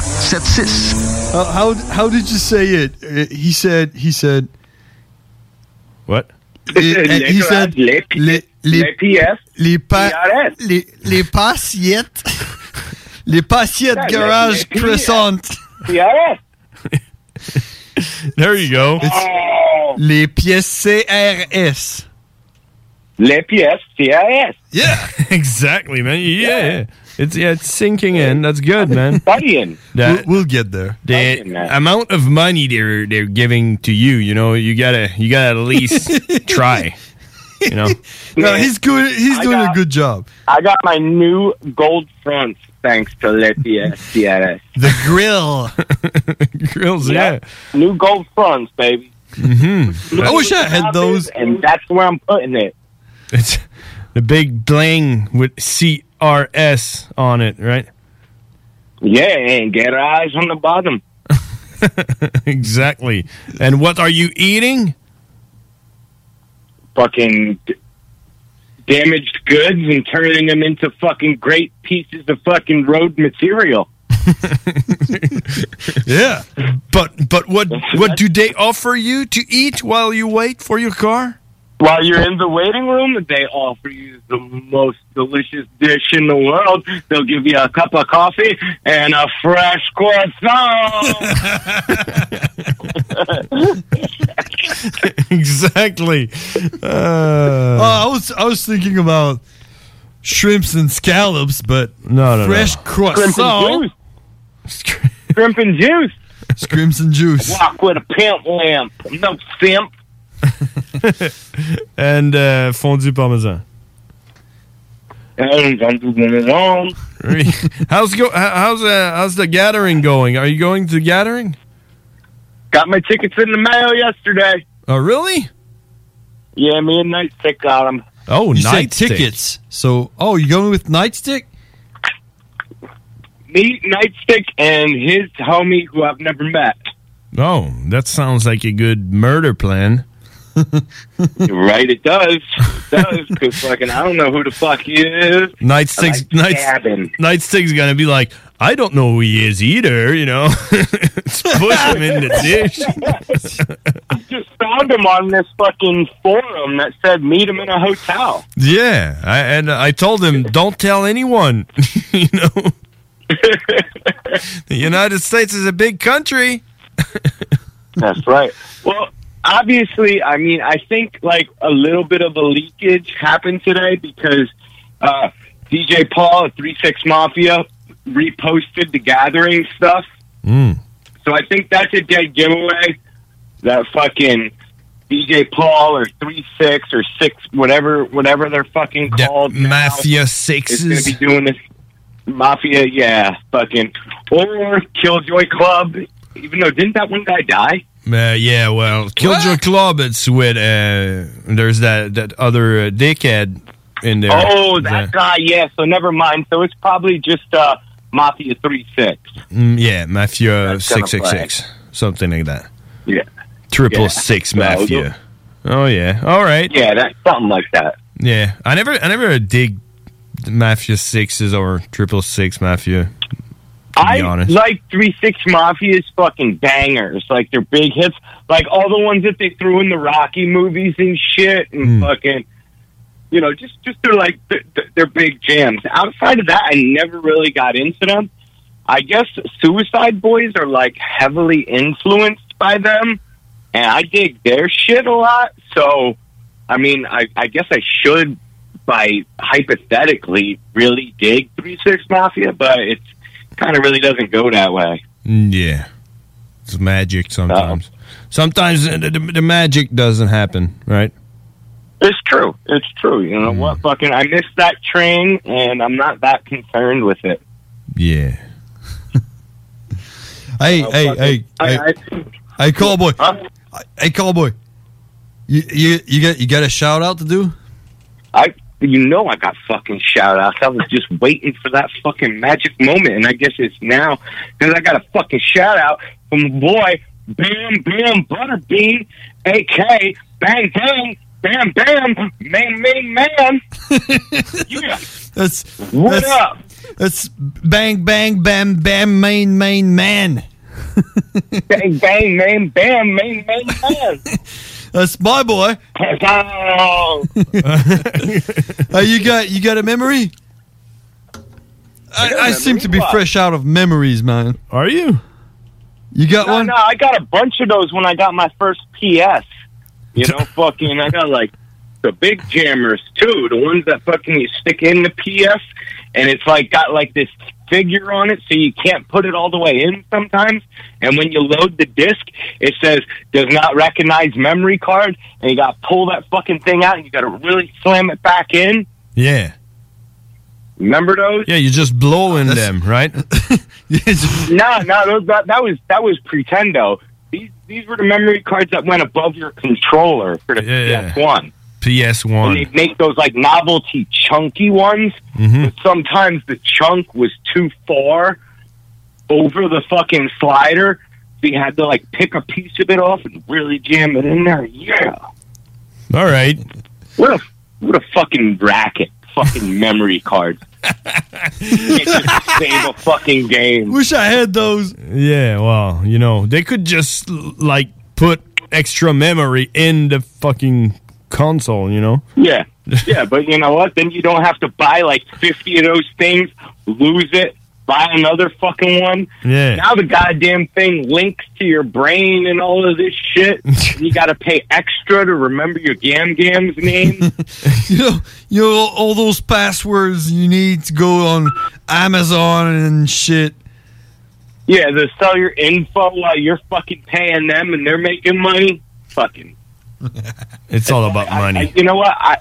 681 Let me find it. 4476. Uh, how how did you say it? Uh, he said he said what? he said les, les les pièces les pa les les passiettes les passiettes garage les. CRS. There you go. Les pièces CRS. Les pièces CRS. Yeah. exactly, man. Yeah, yeah. It's yeah, it's sinking in. That's good, man. Studying. That, we'll, get there. The amount of money they're they're giving to you, you know, you gotta you gotta at least try. You know. No, he's good. He's I doing got- a good job. I got my new gold fronts thanks to Les pièces CRS. The grill. Grills, yeah. New gold fronts, baby. Mm-hmm. I wish I had those. And that's where I'm putting it. It's the big bling with CRS on it, right? Yeah, and garage on the bottom. exactly. And what are you eating? Fucking damaged goods and turning them into fucking great pieces of fucking road material. Yeah. But but what what do they offer you to eat while you wait for your car? While you're in the waiting room, they offer you the most delicious dish in the world. They'll give you a cup of coffee and a fresh croissant. exactly. Uh, oh, I was I was thinking about shrimps and scallops, but no, no, fresh no. croissant. Shrimp and juice. Scrimps and juice. Walk with a pimp lamp. No simp. and uh, fondue parmesan. And don't do it alone. how's go? How's uh, how's the gathering going? Are you going to the gathering? Got my tickets in the mail yesterday. Oh, really? Yeah, me and Nightstick got them. Oh, you said Nightstick. tickets. So, oh, you going with Nightstick? Me, Nightstick, and his homie who I've never met. Oh, that sounds like a good murder plan. right, it does. It does, because fucking I don't know who the fuck he is. Nightstick's I night, stab him. Nightstick's gonna be like, I don't know who he is either. You know, push him in the dish. Just found him on this fucking forum that said meet him in a hotel. Yeah, I, and I told him, don't tell anyone. you know, the United States is a big country. That's right. Well, obviously, I mean, I think like a little bit of a leakage happened today because uh, DJ Paul at Three Six Mafia reposted the gathering stuff. Mm. So I think that's a dead giveaway. That fucking DJ Paul or Three Six or Six, whatever, whatever they're fucking called. Mafia is sixes. going to be doing this. Mafia, yeah, fucking or Killjoy Club. Even though didn't that one guy die? Uh, yeah, well, Killjoy Club. It's with uh, there's that that other uh, dickhead in there. Oh, that guy. Yeah. So never mind. So it's probably just uh, Mafia Three Six. Mm, yeah, Mafia six six six, something like that. Yeah. Triple Yeah. six So, Oh yeah, all right. Yeah, that's something like that. Yeah, I never, I never dig Mafia sixes or triple six Mafia. I honest, like Three Six Mafia's fucking bangers, like their big hits, like all the ones that they threw in the Rocky movies and shit, and Hmm. fucking, you know, just just their like their big jams. Outside of that, I never really got into them. I guess Suicide Boys are like heavily influenced by them, and I dig their shit a lot. So, I mean, I, I guess I should, by hypothetically, really dig Three Six Mafia, but it's kind of really doesn't go that way. Mm, yeah, it's magic sometimes. Sometimes the, the, the magic doesn't happen, right? It's true. It's true. You know what? Fucking, I missed that train, and I'm not that concerned with it. Yeah. Hey, Oh, hey, fuck hey, it. I- hey, hey, cowboy. Hey, cowboy. You, you, you got, you got a shout out to do? I, you know I got fucking shout outs. I was just waiting for that fucking magic moment, and I guess it's now because I got a fucking shout out from a boy, Bam Bam Butterbean, AK Bang Bang Bam Bam Man Man Man. yeah. That's What that's, up? That's bang bang bam bam main main man. bang bang man bam man man man. That's my boy. Uh, you got you got a memory? I, got a I seem to be memory. fresh out of memories, man. Are you? You got no, one? No, I got a bunch of those when I got my first PS. You know, fucking, I got like the big jammers too, the ones that fucking you stick in the PS, and it's like got like this figure on it, so you can't put it all the way in sometimes. And when you load the disc, it says does not recognize memory card, and you got to pull that fucking thing out, and you got to really slam it back in. Yeah. Remember those? Yeah, you're just blowing them, right? no, no, those, that, that was that was Pretendo. These these were the memory cards that went above your controller for the Yeah. PS1. PS1. And they'd make those like novelty chunky ones. Mhm. But sometimes the chunk was too far over the fucking slider. So you had to like pick a piece of it off and really jam it in there. Yeah. All right. What a what a fucking racket. Fucking memory card. you can't just save a fucking game. Wish I had those. Yeah, well, you know, they could just like put extra memory in the fucking console, you know? Yeah. Yeah, but you know what? Then you don't have to buy like 50 of those things, lose it, buy another fucking one. Yeah. Now the goddamn thing links to your brain and all of this shit. you got to pay extra to remember your Gam Gam's name. you know, you know all those passwords you need to go on Amazon and shit. yeah, to sell your info while you're fucking paying them and they're making money. Fucking. It's all about I, money. you know what? I,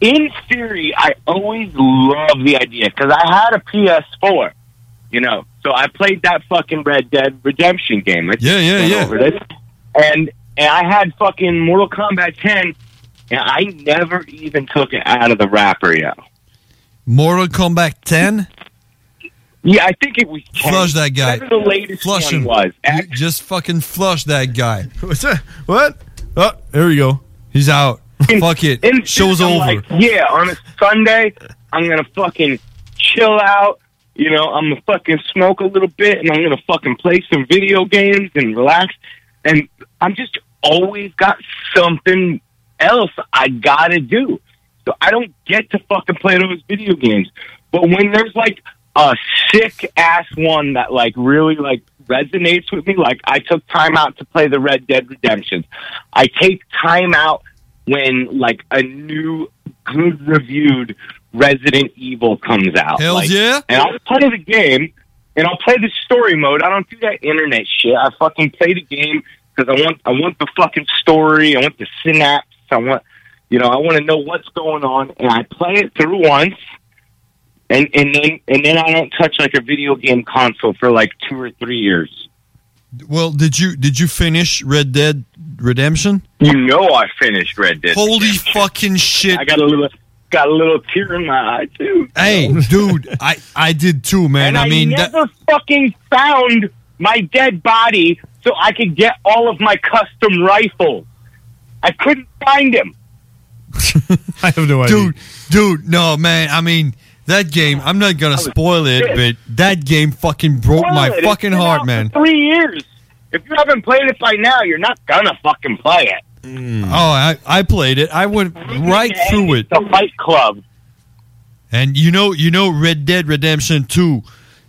in theory, I always love the idea because I had a PS4, you know, so I played that fucking Red Dead Redemption game. I Yeah, yeah, yeah. Over this. And and I had fucking Mortal Kombat 10, and I never even took it out of the wrapper yet. Mortal Kombat 10? Yeah, I think it was 10. Flush that guy. Whatever the latest Flush one him. was. You just fucking flush that guy. What's that? What? Oh, there we go. He's out. Fuck it. In Show's I'm over. Like, yeah, on a Sunday, I'm gonna fucking chill out. You know, I'm gonna fucking smoke a little bit, and I'm gonna fucking play some video games and relax. And I'm just always got something else I gotta do. So I don't get to fucking play those video games. But when there's like a sick ass one that like really like resonates with me, like I took time out to play the Red Dead Redemption. I take time out when like a new good reviewed Resident Evil comes out. Hells Like, yeah. And I'll play the game and I'll play the story mode. I don't do that internet shit. I fucking play the game because I want I want the fucking story. I want the synapse. I want you know I want to know what's going on, and I play it through once, and and then and then I don't touch like a video game console for like two or three years. Well, did you did you finish Red Dead Redemption? You know I finished Red Dead. Holy fucking shit! I got a little got a little tear in my eye too. Hey, dude, I I did too, man. and I mean, that, never fucking found my dead body so I could get all of my custom rifles. I couldn't find him. I have no idea. dude, dude, no, man. I mean, that game. I'm not gonna spoil it, but that game fucking broke my Spoil it. It's fucking been heart, out man. For three years. If you haven't played it by now, you're not gonna fucking play it. Mm. Oh, I I played it. I went right through it. The Fight Club. And you know, you know, Red Dead Redemption Two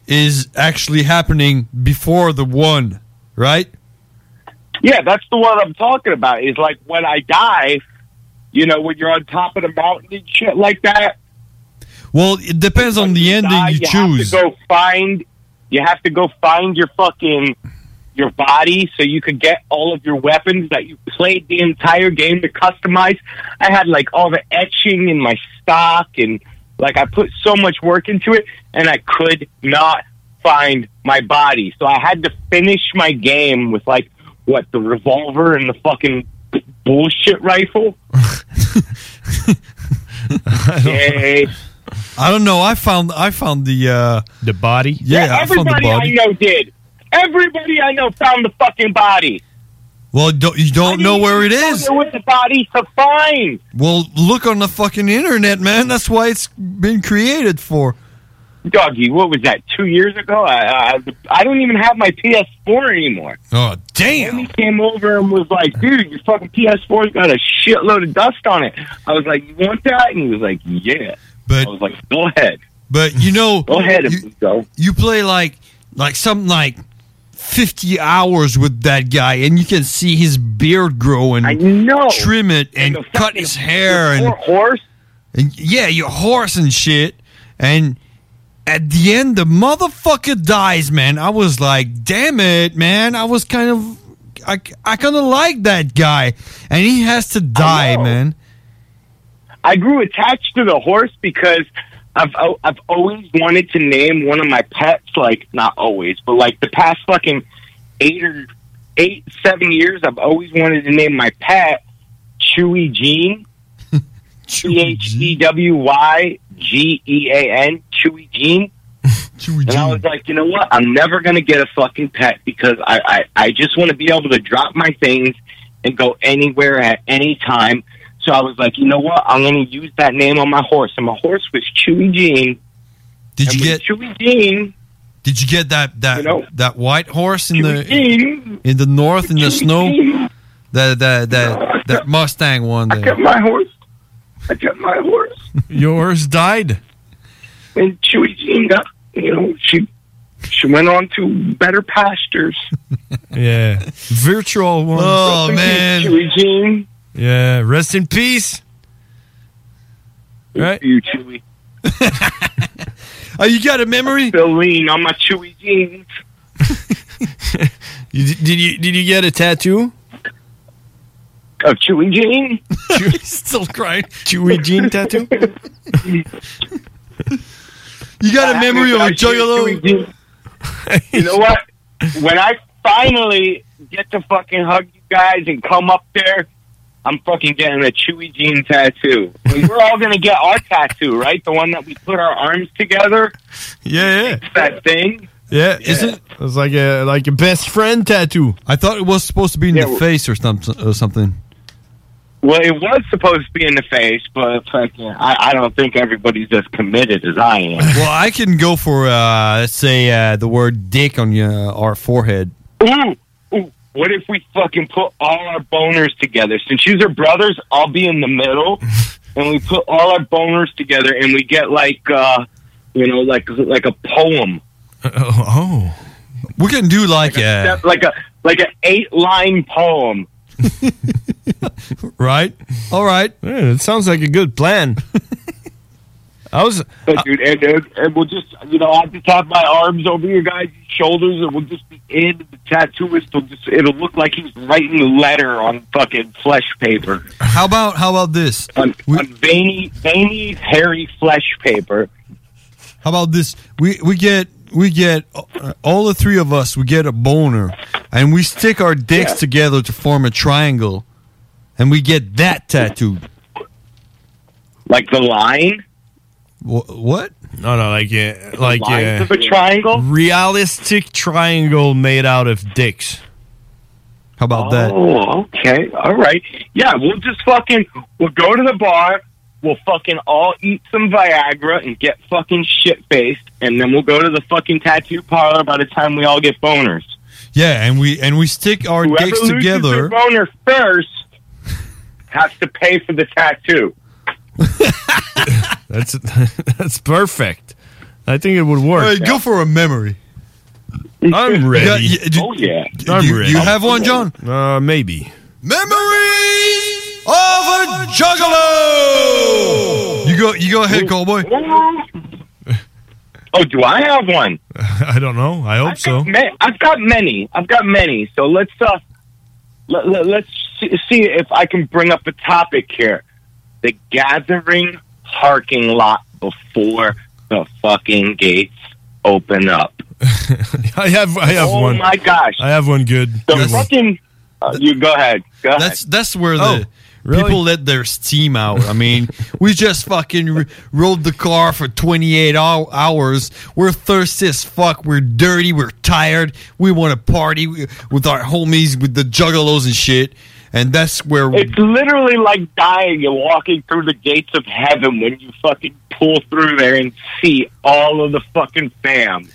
is actually happening before the one, right? Yeah, that's the one I'm talking about. Is like when I die, you know, when you're on top of the mountain and shit like that. Well, it depends on the ending die, you you choose. have to go find. You have to go find your fucking your body so you could get all of your weapons that you played the entire game to customize. I had like all the etching in my stock and like I put so much work into it and I could not find my body. So I had to finish my game with like what the revolver and the fucking bullshit rifle. Yay. I don't know. I found I found the uh the body. Yeah, I found the Everybody I body. know did. Everybody I know found the fucking body. Well, don't, you don't know where it is. There was the body to find. Well, look on the fucking internet, man. That's why it's been created for. Doggy, what was that? Two years ago? I, I I don't even have my PS4 anymore. Oh damn! And He came over and was like, "Dude, your fucking PS4's got a shitload of dust on it." I was like, "You want that?" And he was like, "Yeah." But I was like, "Go ahead." But you know, Go ahead, you, go. you play like like something like fifty hours with that guy, and you can see his beard grow and I know. trim it and, cut his hair and horse. And yeah, your horse and shit. And at the end, the motherfucker dies, man. I was like, damn it, man. I was kind of, I, I kind of like that guy, and he has to die, man. I grew attached to the horse because I've I've always wanted to name one of my pets. Like not always, but like the past fucking eight or eight seven years, I've always wanted to name my pet Chewy Jean. C H E W Y G E A N Chewy Jean. Chewy and I was like, you know what? I'm never gonna get a fucking pet because I I, I just want to be able to drop my things and go anywhere at any time. So I was like, you know what? I'm gonna use that name on my horse, and my horse was Chewy Jean. Did you get Chewy Jean? Did you get that that that white horse in the Jean. in the north in the snow? That that that that Mustang one I there. kept my horse. I kept my horse, Yours died. and Chewy Jean got you know she she went on to better pastures. Yeah. Virtual one. Oh, man. Chewy Jean. Yeah. Rest in peace. Right? You Chewy. Oh, you got a memory? Still lean on my Chewy jeans. You, did you did you get a tattoo? Of Chewy Jean? Still crying. Chewy Jean tattoo? You got a memory of a juggalo? You know what? When I finally get to fucking hug you guys and come up there, I'm fucking getting a Chewy Jean tattoo. And we're all gonna get our tattoo, right? The one that we put our arms together. Yeah, yeah. That thing. Yeah, is it? It's like a like a best friend tattoo. I thought it was supposed to be in Yeah, the face or something. Or something. Well, it was supposed to be in the face, but fucking, I, I don't think everybody's as committed as I am. Well, I can go for uh, let's say uh, the word "dick" on your our forehead. Ooh, ooh, what if we fucking put all our boners together? Since you are brothers, I'll be in the middle, and we put all our boners together, and we get like, uh, you know, like like a poem, Oh. We can do like, uh, like a like an eight line poem. right? All right. Yeah, it sounds like a good plan. I was But dude, and, and, and we'll just, you know, I'll just have my arms over your guys' shoulders, and we'll just be in. The tattooist will just, it'll look like he's writing a letter on fucking flesh paper, How about how about this? on, on veiny, veiny, hairy flesh paper. How about this? We we get we get uh, all the three of us. We get a boner, and we stick our dicks Yeah. together to form a triangle, and we get that tattooed. Like the line? Wh- what? No, no, like uh, like lines uh, of a triangle? realistic triangle made out of dicks. How about that? Oh, okay. All right. Yeah, we'll just fucking, we'll go to the bar, we'll fucking all eat some Viagra and get fucking shit faced, and then we'll go to the fucking tattoo parlor by the time we all get boners. Yeah, and we and we stick our Whoever dicks loses together. their boner first has to pay for the tattoo. That's that's perfect. I think it would work. All right, go for a memory. I'm ready. Yeah, yeah, do- oh yeah. I'm do, ready. you have one, John? Uh, maybe. Memories of a juggalo. You go. You go ahead, Cowboy. Oh, do I have one? I don't know. I hope so. Ma- I've got many. I've got many. So let's uh, let, let, let's see, see if I can bring up a topic here. The gathering parking lot before the fucking gates open up. I have I have oh one. my gosh! I have one good. The good one. fucking. Uh, you go ahead. Go ahead. That's that's where Oh. the People let their steam out. I mean, we just fucking r- rode the car for 28 hou- hours. We're thirsty as fuck. We're dirty. We're tired. We want to party with our homies, with the juggalos and shit. And that's where It's literally like dying and walking through the gates of heaven when you fucking pull through there and see all of the fucking fam.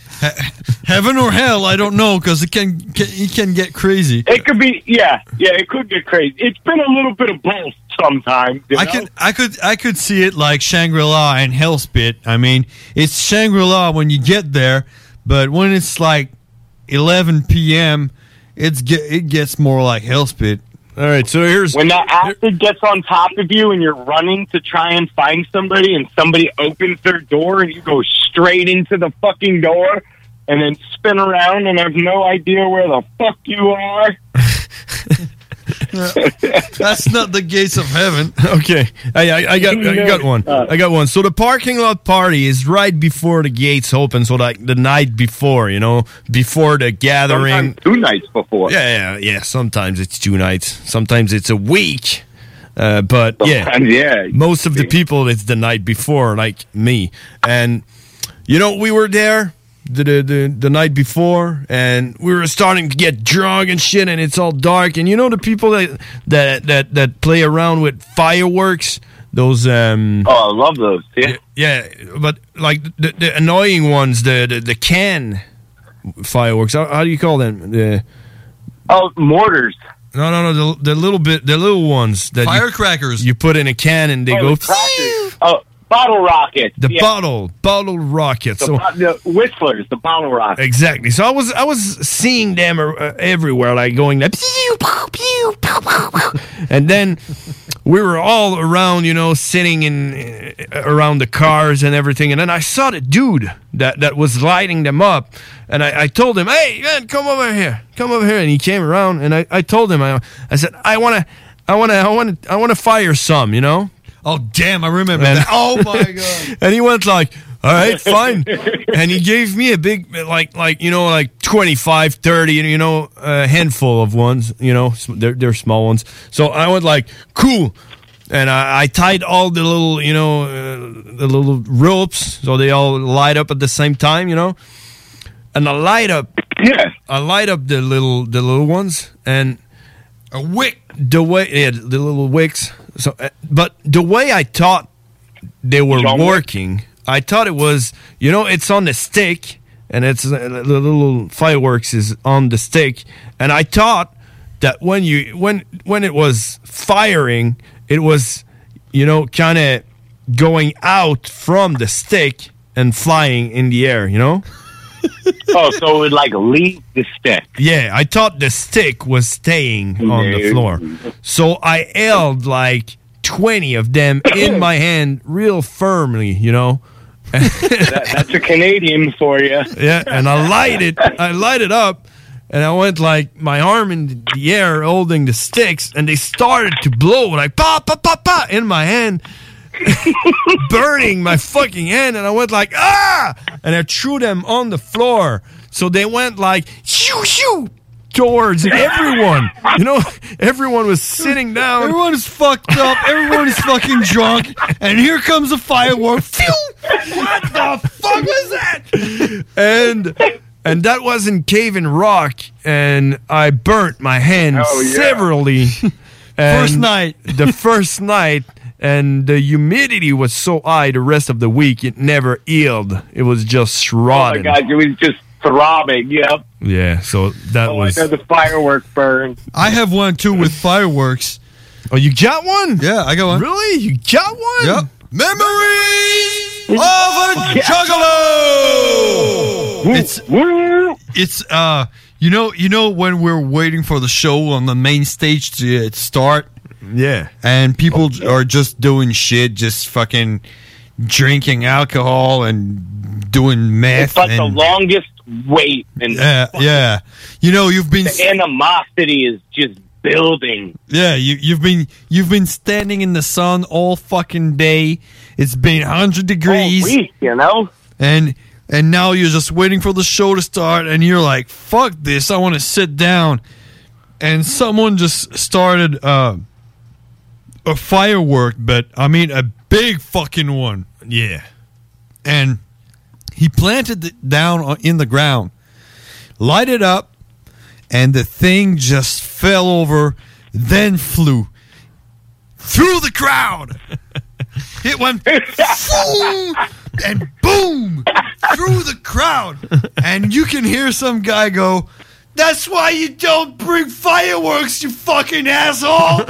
heaven or hell. I don't know because it can, can it can get crazy. It could be, yeah, yeah, it could get crazy. It's been a little bit of both sometimes. you I know? could, I could, I could see it like Shangri La and Hell's Pit. I mean, it's Shangri La when you get there, but when it's like 11 p.m., it's get, it gets more like Hell's Pit. All right, so here's when that acid gets on top of you and you're running to try and find somebody and somebody opens their door and you go straight into the fucking door and then spin around and have no idea where the fuck you are. That's not the gates of heaven. Okay, I, I, I got I got one. I got one. So the parking lot party is right before the gates open. So like the night before, you know, before the gathering. Sometimes two nights before. Yeah, yeah, yeah. Sometimes it's two nights. Sometimes it's a week. Uh, but yeah, yeah. most of the people it's the night before, like me. And you know, we were there the, the the the night before, and we were starting to get drunk and shit, and it's all dark. And you know, the people that that that that play around with fireworks, those um. Oh, I love those. Yeah. Yeah, but like the, the annoying ones, the, the the can fireworks. How, how do you call them? The oh mortars. No, no, no. The, the little bit, the little ones that you- Firecrackers. You, put in a can and they Oh, go. the crackers. Oh, bottle rockets. The yeah. bottle, bottle rockets. The, So the whistlers, the bottle rockets. exactly. So I was, I was seeing them uh, everywhere, like going like, pew, pew, pew, and then we were all around, you know, sitting in uh, around the cars and everything. And then I saw the dude that that was lighting them up, and I, I told him, "Hey, man, come over here, come over here." And he came around, and I, I told him, I, I said, "I want to, I want to, I want to, I want to fire some," you know. Oh damn! I remember And- that. Oh my god! and he went like, all right, fine. and he gave me a big, like, like, you know, like 25, 30, you know, a handful of ones, you know, they're, they're small ones. So I went like, cool. And I, I tied all the little, you know, uh, the little ropes so they all light up at the same time, you know. And I light up, yeah, I light up the little, the little ones, and a wick. The way, yeah, the little wicks. So, uh, but the way I thought they were working, I thought it was, you know, it's on the stick, and it's uh, the little fireworks is on the stick, and I thought that when you when when it was firing, it was, you know, kind of going out from the stick and flying in the air, you know. oh, so it would like leave the stick. Yeah, I thought the stick was staying on the floor. So I held like 20 of them in my hand real firmly, you know. That, that's a Canadian for you. Yeah, and I lighted. I lighted up, and I went like my arm in the air holding the sticks, and they started to blow like pa pa pa pa in my hand, burning my fucking hand. And I went like ah, and I threw them on the floor, so they went like shoo shoo towards everyone. You know, everyone was sitting down. Everyone is fucked up. Everyone is fucking drunk. And here comes a firework. Phew! what the fuck was that? And and that was in Cave and Rock, and I burnt my hand Oh, yeah. severally. First night. the first night, and the humidity was so high the rest of the week it never healed. It was just Oh my god, it was just throbbing. Yep. yeah, so that Oh, was. I know the firework burn. I have one too with fireworks. Oh, you got one? Yeah, I got one. Really? You got one? Yep. Memories of a juggalo. It's it's uh you know you know when we're waiting for the show on the main stage to uh, start. Yeah. And people j- are just doing shit, just fucking drinking alcohol and doing meth. It's like the longest wait, and yeah, yeah. You know you've been the animosity is just building. Yeah, you, you've been you've been standing in the sun all fucking day. It's been hundred degrees, week, you know. and and now you're just waiting for the show to start, and you're like, "Fuck this! I want to sit down." And someone just started uh, a firework, but I mean a big fucking one. Yeah. And he planted it down in the ground, lighted up, and the thing just fell over, then flew through the crowd. It went boom and boom through the crowd. And you can hear some guy go, That's why you don't bring fireworks, you fucking asshole.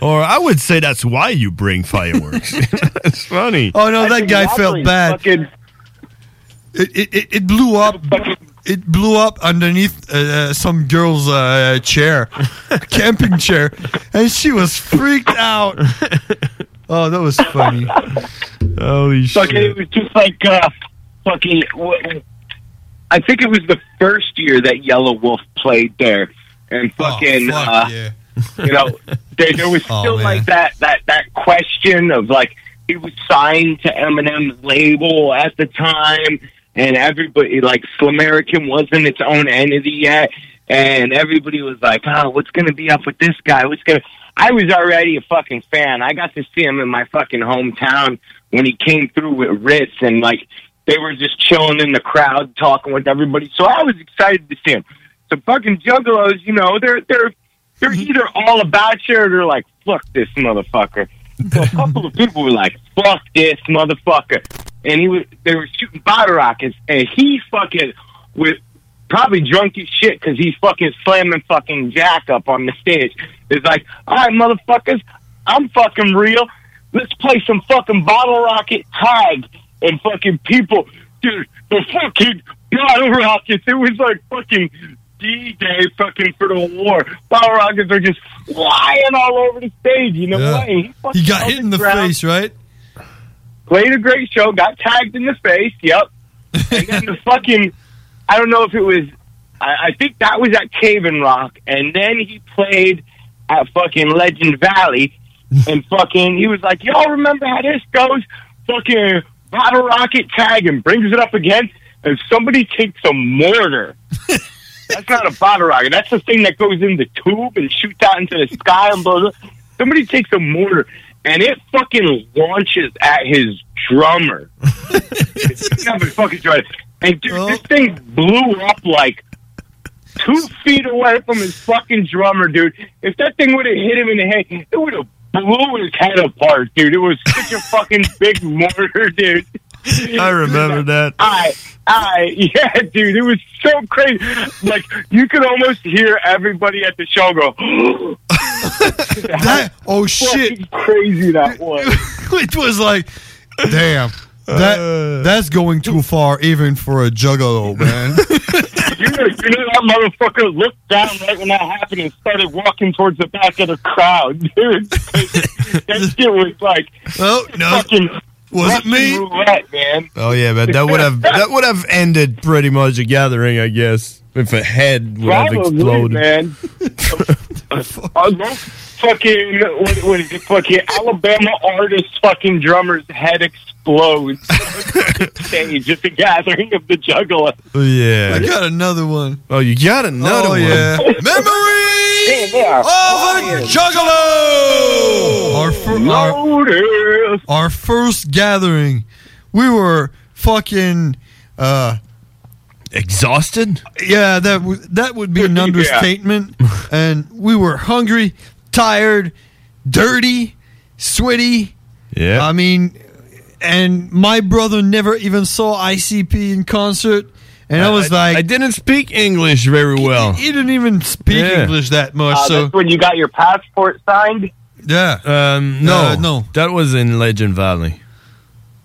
Or I would say that's why you bring fireworks. that's funny. Oh no, that guy felt bad. It, it, it, it blew up. It blew up underneath uh, some girl's uh, chair, camping chair, and she was freaked out. Oh, that was funny. Holy Fucking, it was just like uh, fucking. w- I think it was the first year that Yellow Wolf played there, and fucking. fuck, uh, yeah. You know, there, there was Oh, still man. like that that that question of like he was signed to Eminem's label at the time, and everybody like Slim American wasn't its own entity yet, and everybody was like, "Oh, what's gonna be up with this guy? What's gonna?" I was already a fucking fan. I got to see him in my fucking hometown when he came through with Ritz, and like they were just chilling in the crowd, talking with everybody. So I was excited to see him. So fucking Juggalos, you know, they're they're they're mm-hmm. either all about you or they're like, fuck this motherfucker. So a couple of people were like, fuck this motherfucker. And he was, they were shooting bottle rockets and he fucking with probably drunk as shit because he's fucking slamming fucking Jack up on the stage. It's like, all right, motherfuckers, I'm fucking real. Let's play some fucking bottle rocket tag and fucking people, dude, the fucking bottle rockets. It was like fucking D-Day fucking for the war. Bottle rockets are just flying all over the stage. You know Yeah. what? He, fucking He got hit in the face, right? Played a great show. Got tagged in the face. Yep. And then the fucking, I don't know if it was. I, I think that was at Cave and Rock, and then he played at fucking Legend Valley, and fucking he was like, "Y'all remember how this goes?" Fucking bottle rocket tag and brings it up again, and somebody takes a mortar. That's not a bottle rocket. That's the thing that goes in the tube and shoots out into the sky and blows up. Somebody takes a mortar and it fucking launches at his drummer. it's not fucking drummer. And dude, this oh. thing blew up like two feet away from his fucking drummer, dude. If that thing would have hit him in the head, it would have blew his head apart, dude. It was such a fucking big mortar, dude. I remember that. I, I, yeah, dude, it was so crazy. Like you could almost hear everybody at the show go. that oh shit, crazy that was. it was like, damn, that uh. that's going too far even for a juggalo, man. You, know, you know that motherfucker looked down right when that happened and started walking towards the back of the crowd, dude. that shit was like, oh no, fucking was it me? Roulette, man. Oh yeah, but that would have that would have ended pretty much a gathering, I guess, if a head would have Probably, exploded. man. Uh, uh, I love fucking what, what is it? Fucking Alabama artist fucking drummer's head explodes on the stage at the gathering of the Juggalo. Oh, yeah. I got another one. Oh, you got another Oh, one. yeah. Memory of a juggalo. Our, fir- our, our first gathering, we were fucking uh, exhausted. Yeah, that w- that would be an understatement. and we were hungry, tired, dirty, sweaty. Yeah. I mean, and my brother never even saw ICP in concert. And I, was like, I didn't speak English very well. he didn't even speak Yeah. English that much. Uh, so that's when you got your passport signed. yeah, Um, no, Uh, no. that was in Legend Valley.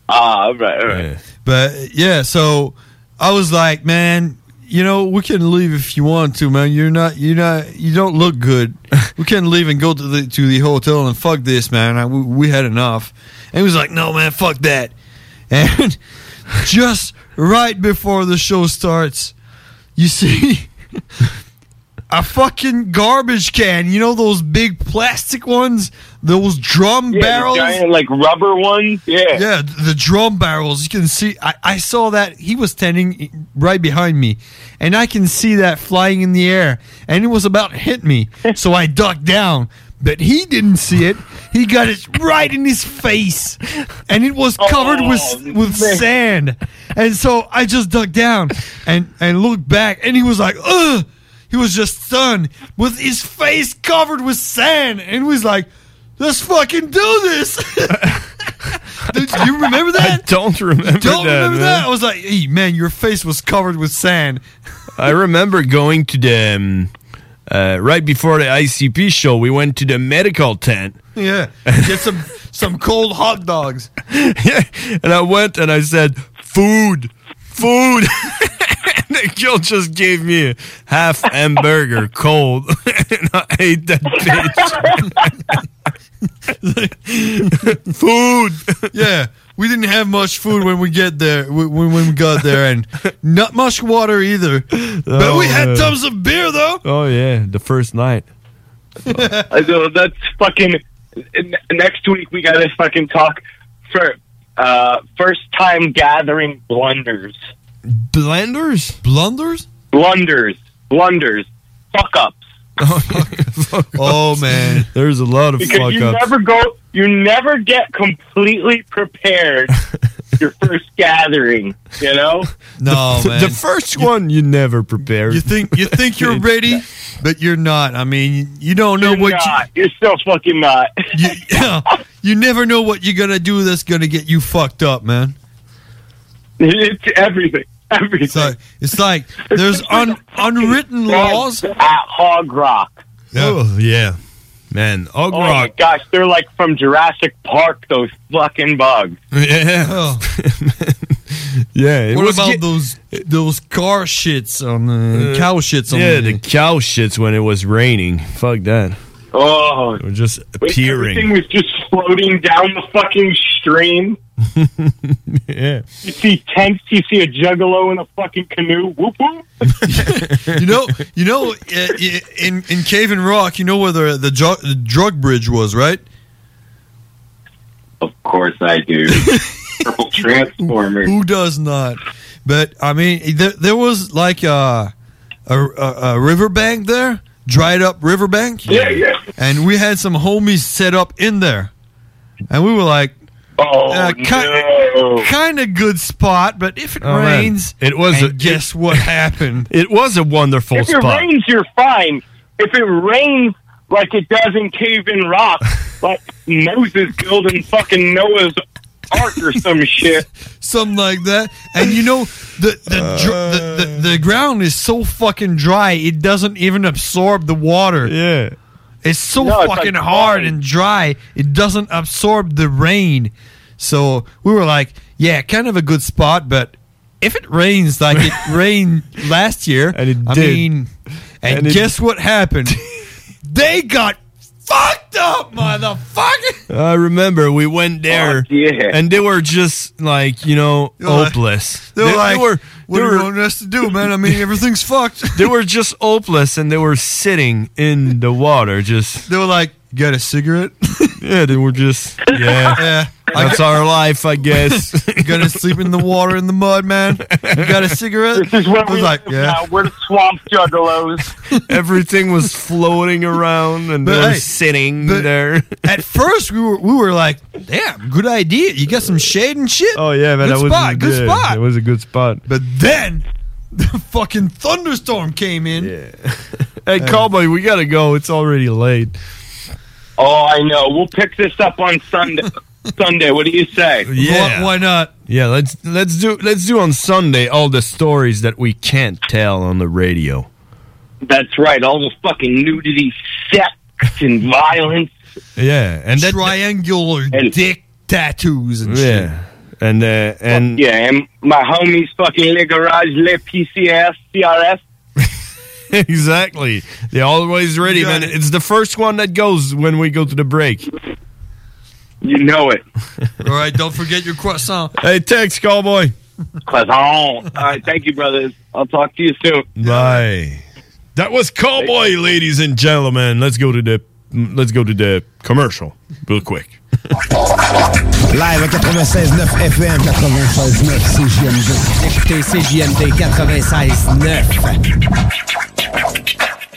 Ah, all right, all right. But yeah, so I was like, man, you know, we can leave if you want to, man. You're not, you're not, you don't look good. we can leave and go to the to the hotel and fuck this, man. I, we, we had enough. And he was like, no, man, fuck that. And just right before the show starts, you see a fucking garbage can. You know those big plastic ones those drum Yeah, barrels. giant, like rubber ones. Yeah. Yeah, the drum barrels. You can see. I, I saw that he was standing right behind me, and I can see that flying in the air, and it was about to hit me. so I ducked down, but he didn't see it. He got it right in his face, and it was covered with oh, with man. sand. And so I just ducked down and and looked back, and he was like, "Ugh." He was just stunned with his face covered with sand, and he was like, "Let's fucking do this." Dude, you remember that? I don't remember Don't that. remember man. that? I was like, hey, man, your face was covered with sand. I remember going to the um, uh, right before the ICP show. We went to the medical tent. Yeah. Get some some cold hot dogs. yeah, and I went and I said, "Food, food." and the just gave me a half hamburger cold, and I ate that bitch. food. Yeah. We didn't have much food when we get there. When, when we got there, and not much water either. But Oh, we had man. tons of beer though. Oh yeah, the first night. I know that's fucking. Next week we gotta fucking talk for uh, first time gathering blunders. Blenders? Blunders? Blunders. Blunders. Fuck ups. Oh man, there's a lot of Because fuck you ups. never go, you never get completely prepared your first gathering. You know. No, man. the first one you never prepared. You think you think you're ready, but you're not. I mean, you don't know You're what not. You're still fucking not. you, you, you never know what you're gonna do that's gonna get you fucked up, man. It's everything. Everything. It's like, it's like there's un, unwritten laws at Hog Rock. Oh yeah, man. Og Oh my Rock. gosh, they're like from Jurassic Park. Those fucking bugs. Yeah. yeah. It what was about ge- those those car shits on the Uh, cow shits on yeah, the, the cow shits when it was raining. Fuck that. Oh, It was just Wait, appearing. Everything was just floating down the fucking stream. yeah. You see tents. You see a juggalo in a fucking canoe. Whoop whoop. you know, you know, uh, in in Cave and Rock, you know where the the, ju- the drug bridge was, right? Of course I do. Purple Transformer. Who does not? But I mean, there, there was like a, a a a riverbank there, dried up riverbank. Yeah, yeah. And we had some homies set up in there, and we were like, Oh uh, no. kind of good spot. But if it Oh, man. rains, It was. and a, guess what happened? It was a wonderful spot. If it rains, you're fine. If it rains like it does in Cave in Rock, like Moses building fucking Noah's Ark or some shit. something like that. And you know, the the, dr- the, the the ground is so fucking dry, it doesn't even absorb the water. Yeah. It's so No, it's fucking like hard and dry, it doesn't absorb the rain. So we were like, yeah, kind of a good spot, but if it rains like it rained last year, And it I did. mean, and, And guess what happened? they got fucked up, motherfucker. I remember we went oh, there, Fuck yeah. and they were just like you know They were like- hopeless. They were like, were, what they do you were- want us to do, man? I mean, everything's fucked. they were just hopeless, and they were sitting in the water, just They were like, you got a cigarette? yeah. They were just yeah. yeah. I That's our life, I guess. You gonna sleep in the water in the mud, man? You got a cigarette? This is where I was we like, live yeah. now. We're the swamp juggalos. Everything was floating around, and But they were hey, sitting but- there. At first, we were we were like, damn, good idea. You got some shade and shit. Oh yeah, man, good that was spot, good yeah, spot. It was a good spot. But then the fucking thunderstorm came in. Hey, cowboy, we gotta go. It's already late. Oh, I know. We'll pick this up on Sunday. Sunday. What do you say? Yeah. Why, why not? Yeah, let's let's do let's do on Sunday all the stories that we can't tell on the radio. That's right. All the fucking nudity, sex, and violence. Yeah, and that Triangular dick tattoos and shit. yeah, and uh, and Yeah, and my homies fucking Le Garage, Le PCS, CRS. exactly. They're always ready, You man. It's the first one that goes when we go to the break. You know it. All right, don't forget your croissant. Hey, thanks, cowboy. Croissant. All right, thank you, brothers. I'll talk to you soon. Bye. That was cowboy, ladies and gentlemen. Let's go to the let's go to the commercial real quick. Live à 96.9 FM, 96.9 CJMD. Écoutez CJMD 96.9.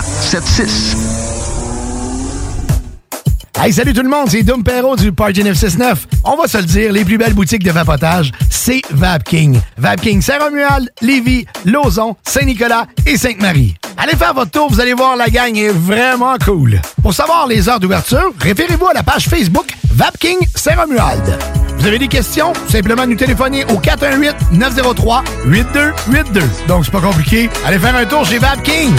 681 4476. Hey, salut tout le monde, c'est Dom Perrault du Party 969. On va se le dire, les plus belles boutiques de vapotage, c'est Vapking. Vapking Saint-Romuald, Lévis, Lauson, Saint-Nicolas et Sainte-Marie. Allez faire votre tour, vous allez voir, la gang est vraiment cool. Pour savoir les heures d'ouverture, référez-vous à la page Facebook Vapking Saint-Romuald. Vous avez des questions? Simplement nous téléphoner au 418-903-8282. Donc, c'est pas compliqué. Allez faire un tour chez Vapking.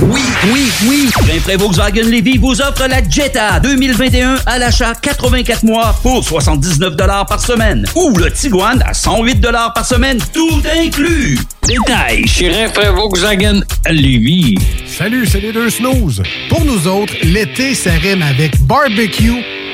Oui, oui, oui. Rainfray Volkswagen Lévy vous offre la Jetta 2021 à l'achat 84 mois pour 79 par semaine. Ou le Tiguan à 108 par semaine, tout inclus. Détail chez Rainfray Volkswagen Lévy. Salut, c'est les deux snooze. Pour nous autres, l'été, ça rime avec barbecue,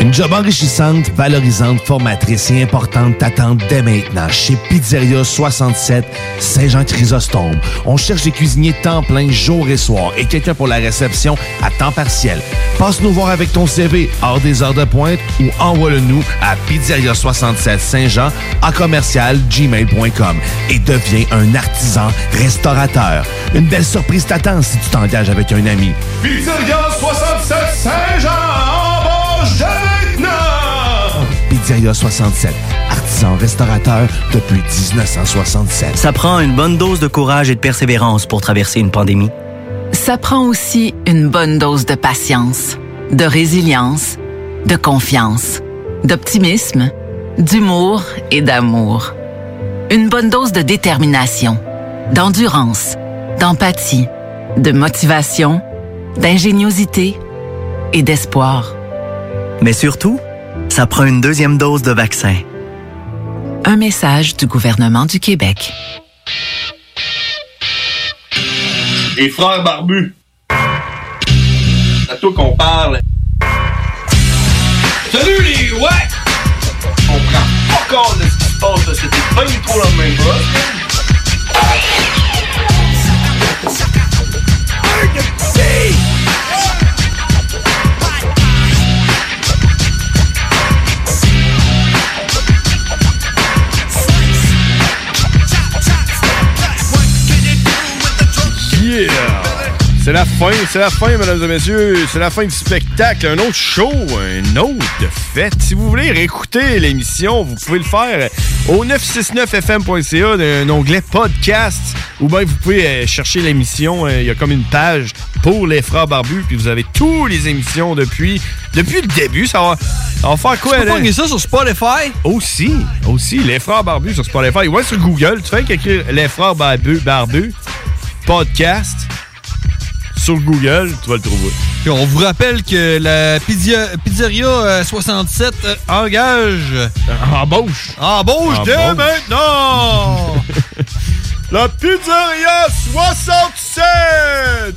Une job enrichissante, valorisante, formatrice et importante t'attend dès maintenant chez Pizzeria 67 Saint-Jean-Chrysostome. On cherche des cuisiniers temps plein jour et soir et quelqu'un pour la réception à temps partiel. Passe nous voir avec ton CV hors des heures de pointe ou envoie-le-nous à Pizzeria 67 Saint-Jean à commercial gmail.com et deviens un artisan restaurateur. Une belle surprise t'attend si tu t'engages avec un ami. Pizzeria 67 Saint-Jean, Pizzeria 67, artisan restaurateur depuis 1967. Ça prend une bonne dose de courage et de persévérance pour traverser une pandémie. Ça prend aussi une bonne dose de patience, de résilience, de confiance, d'optimisme, d'humour et d'amour. Une bonne dose de détermination, d'endurance, d'empathie, de motivation, d'ingéniosité et d'espoir. Mais surtout, ça prend une deuxième dose de vaccin. Un message du gouvernement du Québec. Les frères barbus. C'est à toi qu'on parle. Salut les ouais! On prend pas compte de ce qui se passe, là. c'était pas du tout la même chose. Yeah! C'est la fin, c'est la fin, mesdames et messieurs. C'est la fin du spectacle. Un autre show, un autre fête. Si vous voulez réécouter l'émission, vous pouvez le faire au 969fm.ca d'un onglet podcast. Ou bien vous pouvez euh, chercher l'émission. euh, Il y a comme une page pour les frères barbus. Puis vous avez toutes les émissions depuis, depuis le début. Ça va, ça va faire quoi, Tu peux là? ça sur Spotify? Aussi, aussi, les frères barbus sur Spotify. Ouais, sur Google, tu fais qu'écrire les frères barbus, barbus, podcast, sur Google, tu vas le trouver. On vous rappelle que la pizzeria euh, 67 euh, engage. Embauche. Embauche dès Embauche. maintenant! La pizzeria 67!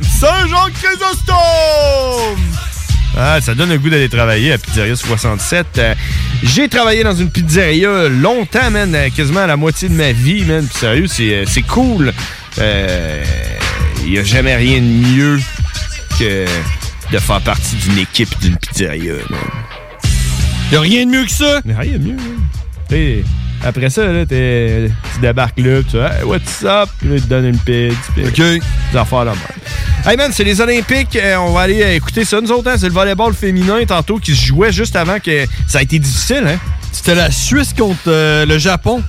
Saint-Jean-Chrysostome! Ah, ça donne le goût d'aller travailler à Pizzeria 67. Euh, J'ai travaillé dans une pizzeria longtemps, man, euh, quasiment à la moitié de ma vie, man. Puis sérieux, c'est euh, c'est cool. Il n'y a jamais rien de mieux que de faire partie d'une équipe d'une pizzeria, man. Y a rien de mieux que ça? Rien de mieux, man. Après ça, là, t'es- tu débarques là, tu dis hey, what's up? Puis là, ils te donnent une pizza. OK. Des affaires là. Hey man, c'est les Olympiques. Euh, on va aller euh, écouter ça. Nous autres, hein, c'est le volleyball féminin tantôt qui se jouait juste avant que ça a été difficile. Hein? C'était la Suisse contre euh, le Japon.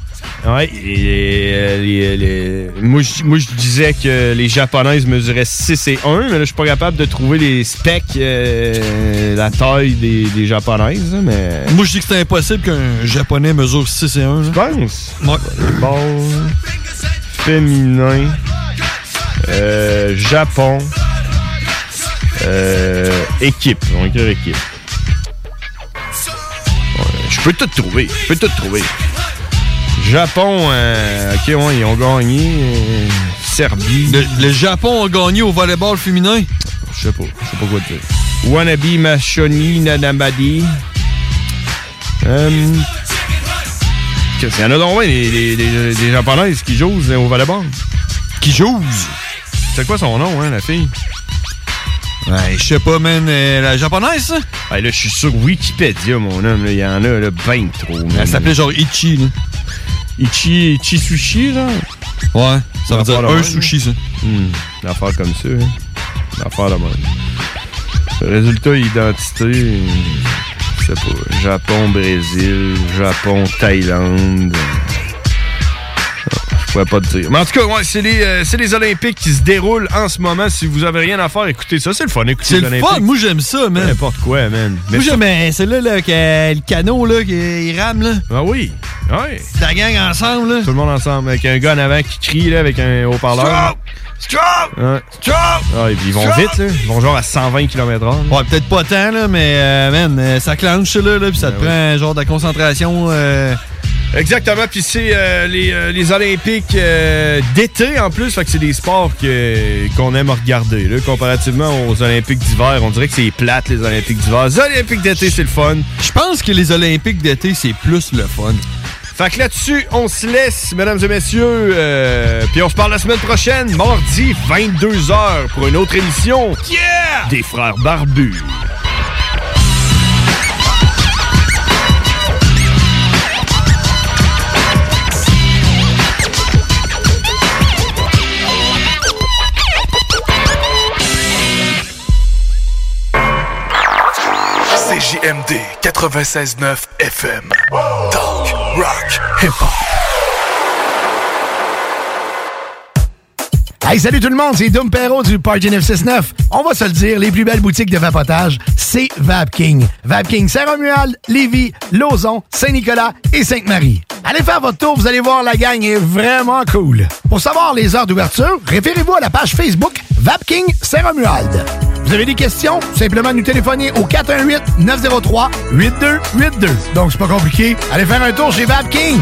Ouais, et euh, les- les- moi, je- moi, je disais que les Japonaises mesuraient 6 et 1, mais là, je suis pas capable de trouver les specs, euh, la taille des, des Japonaises, mais... Moi, je dis que c'est impossible qu'un Japonais mesure 6 et 1. Tu penses? Ouais. Volleyball féminin, euh, Japon, euh, équipe. On va écrire équipe. Ouais, Je peux tout trouver. Je peux tout trouver. Japon, euh, ok, ouais, ils ont gagné. euh, Serbie. Le, le Japon a gagné au volleyball féminin? Je sais pas. Je sais pas quoi dire. Wannabe Machoni Nanamadi. Euh, qu'il y en a donc ouais, des, des, des- des japonaises qui jouent au volleyball. Qui jouent? C'est quoi son nom, hein, la fille? Ouais, je sais pas, man. euh, la japonaise, ça? Ouais, là, je suis sur Wikipédia, mon homme. Il y en a là, ben trop. man. Elle s'appelait genre Ichi, là. Ichi, Ichi Sushi, genre? Ouais, ça veut dire un même. sushi, ça. Hmm, Une affaire comme ça. Hein. Une affaire de même. Résultat, identité. Je sais pas. Japon, Brésil. Japon, Thaïlande. Pourrais pas te dire. Mais en tout cas, ouais, c'est les, euh, c'est les Olympiques qui se déroulent en ce moment. Si vous avez rien à faire, écoutez ça. C'est le fun, écoutez C'est les le Olympiques. fun. Moi, j'aime ça, man. N'importe quoi, man. Mais Moi, j'aime euh, celle-là, là, que le canot, là, qui rame, là. Ah oui. Ouais. La gang ensemble, là. Tout le monde ensemble. Avec un gars en avant qui crie, là, avec un haut-parleur. Stop! Ouais. Stop! Ah, et puis ils vont Stop! vite, là. Ils vont genre à 120 km/h. Ouais, peut-être pas tant, là, mais, euh, man, euh, ça clenche, là, là, puis ça te Ben prend un genre de concentration. euh, Exactement, puis c'est euh, les, euh, les Olympiques euh, d'été en plus, fait que c'est des sports que- qu'on aime regarder. Là, comparativement aux Olympiques d'hiver, on dirait que c'est plate les Olympiques d'hiver. Les Olympiques d'été, c'est le fun. Je pense que les Olympiques d'été, c'est plus le fun. Fait que là-dessus, on se laisse, mesdames et messieurs, puis on se parle la semaine prochaine, mardi, 22h, pour une autre émission des Frères Barbus. CJMD 96.9 FM. Talk, rock, hip-hop. Hey, salut tout le monde, c'est Dom Perrault du Party 969. On va se le dire, les plus belles boutiques de vapotage, c'est Vapking. Vapking Saint-Romuald, Lévis, Lauson, Saint-Nicolas et Sainte-Marie. Allez faire votre tour, vous allez voir, la gang est vraiment cool. Pour savoir les heures d'ouverture, référez-vous à la page Facebook Vapking Saint-Romuald. Vous avez des questions? Simplement nous téléphoner au 418-903-8282. Donc, c'est pas compliqué. Allez faire un tour chez Vapking.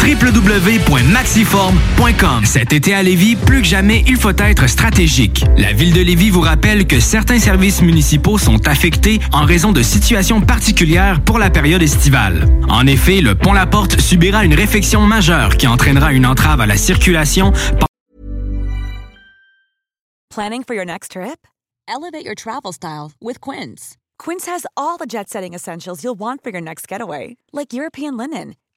www.maxiform.com. Cet été à Lévis, plus que jamais, il faut être stratégique. La ville de Lévis vous rappelle que certains services municipaux sont affectés en raison de situations particulières pour la période estivale. En effet, le pont La Porte subira une réfection majeure qui entraînera une entrave à la circulation Planning for your next trip? Elevate your travel style with Quince. Quince has all the jet setting essentials you'll want for your next getaway, like European linen,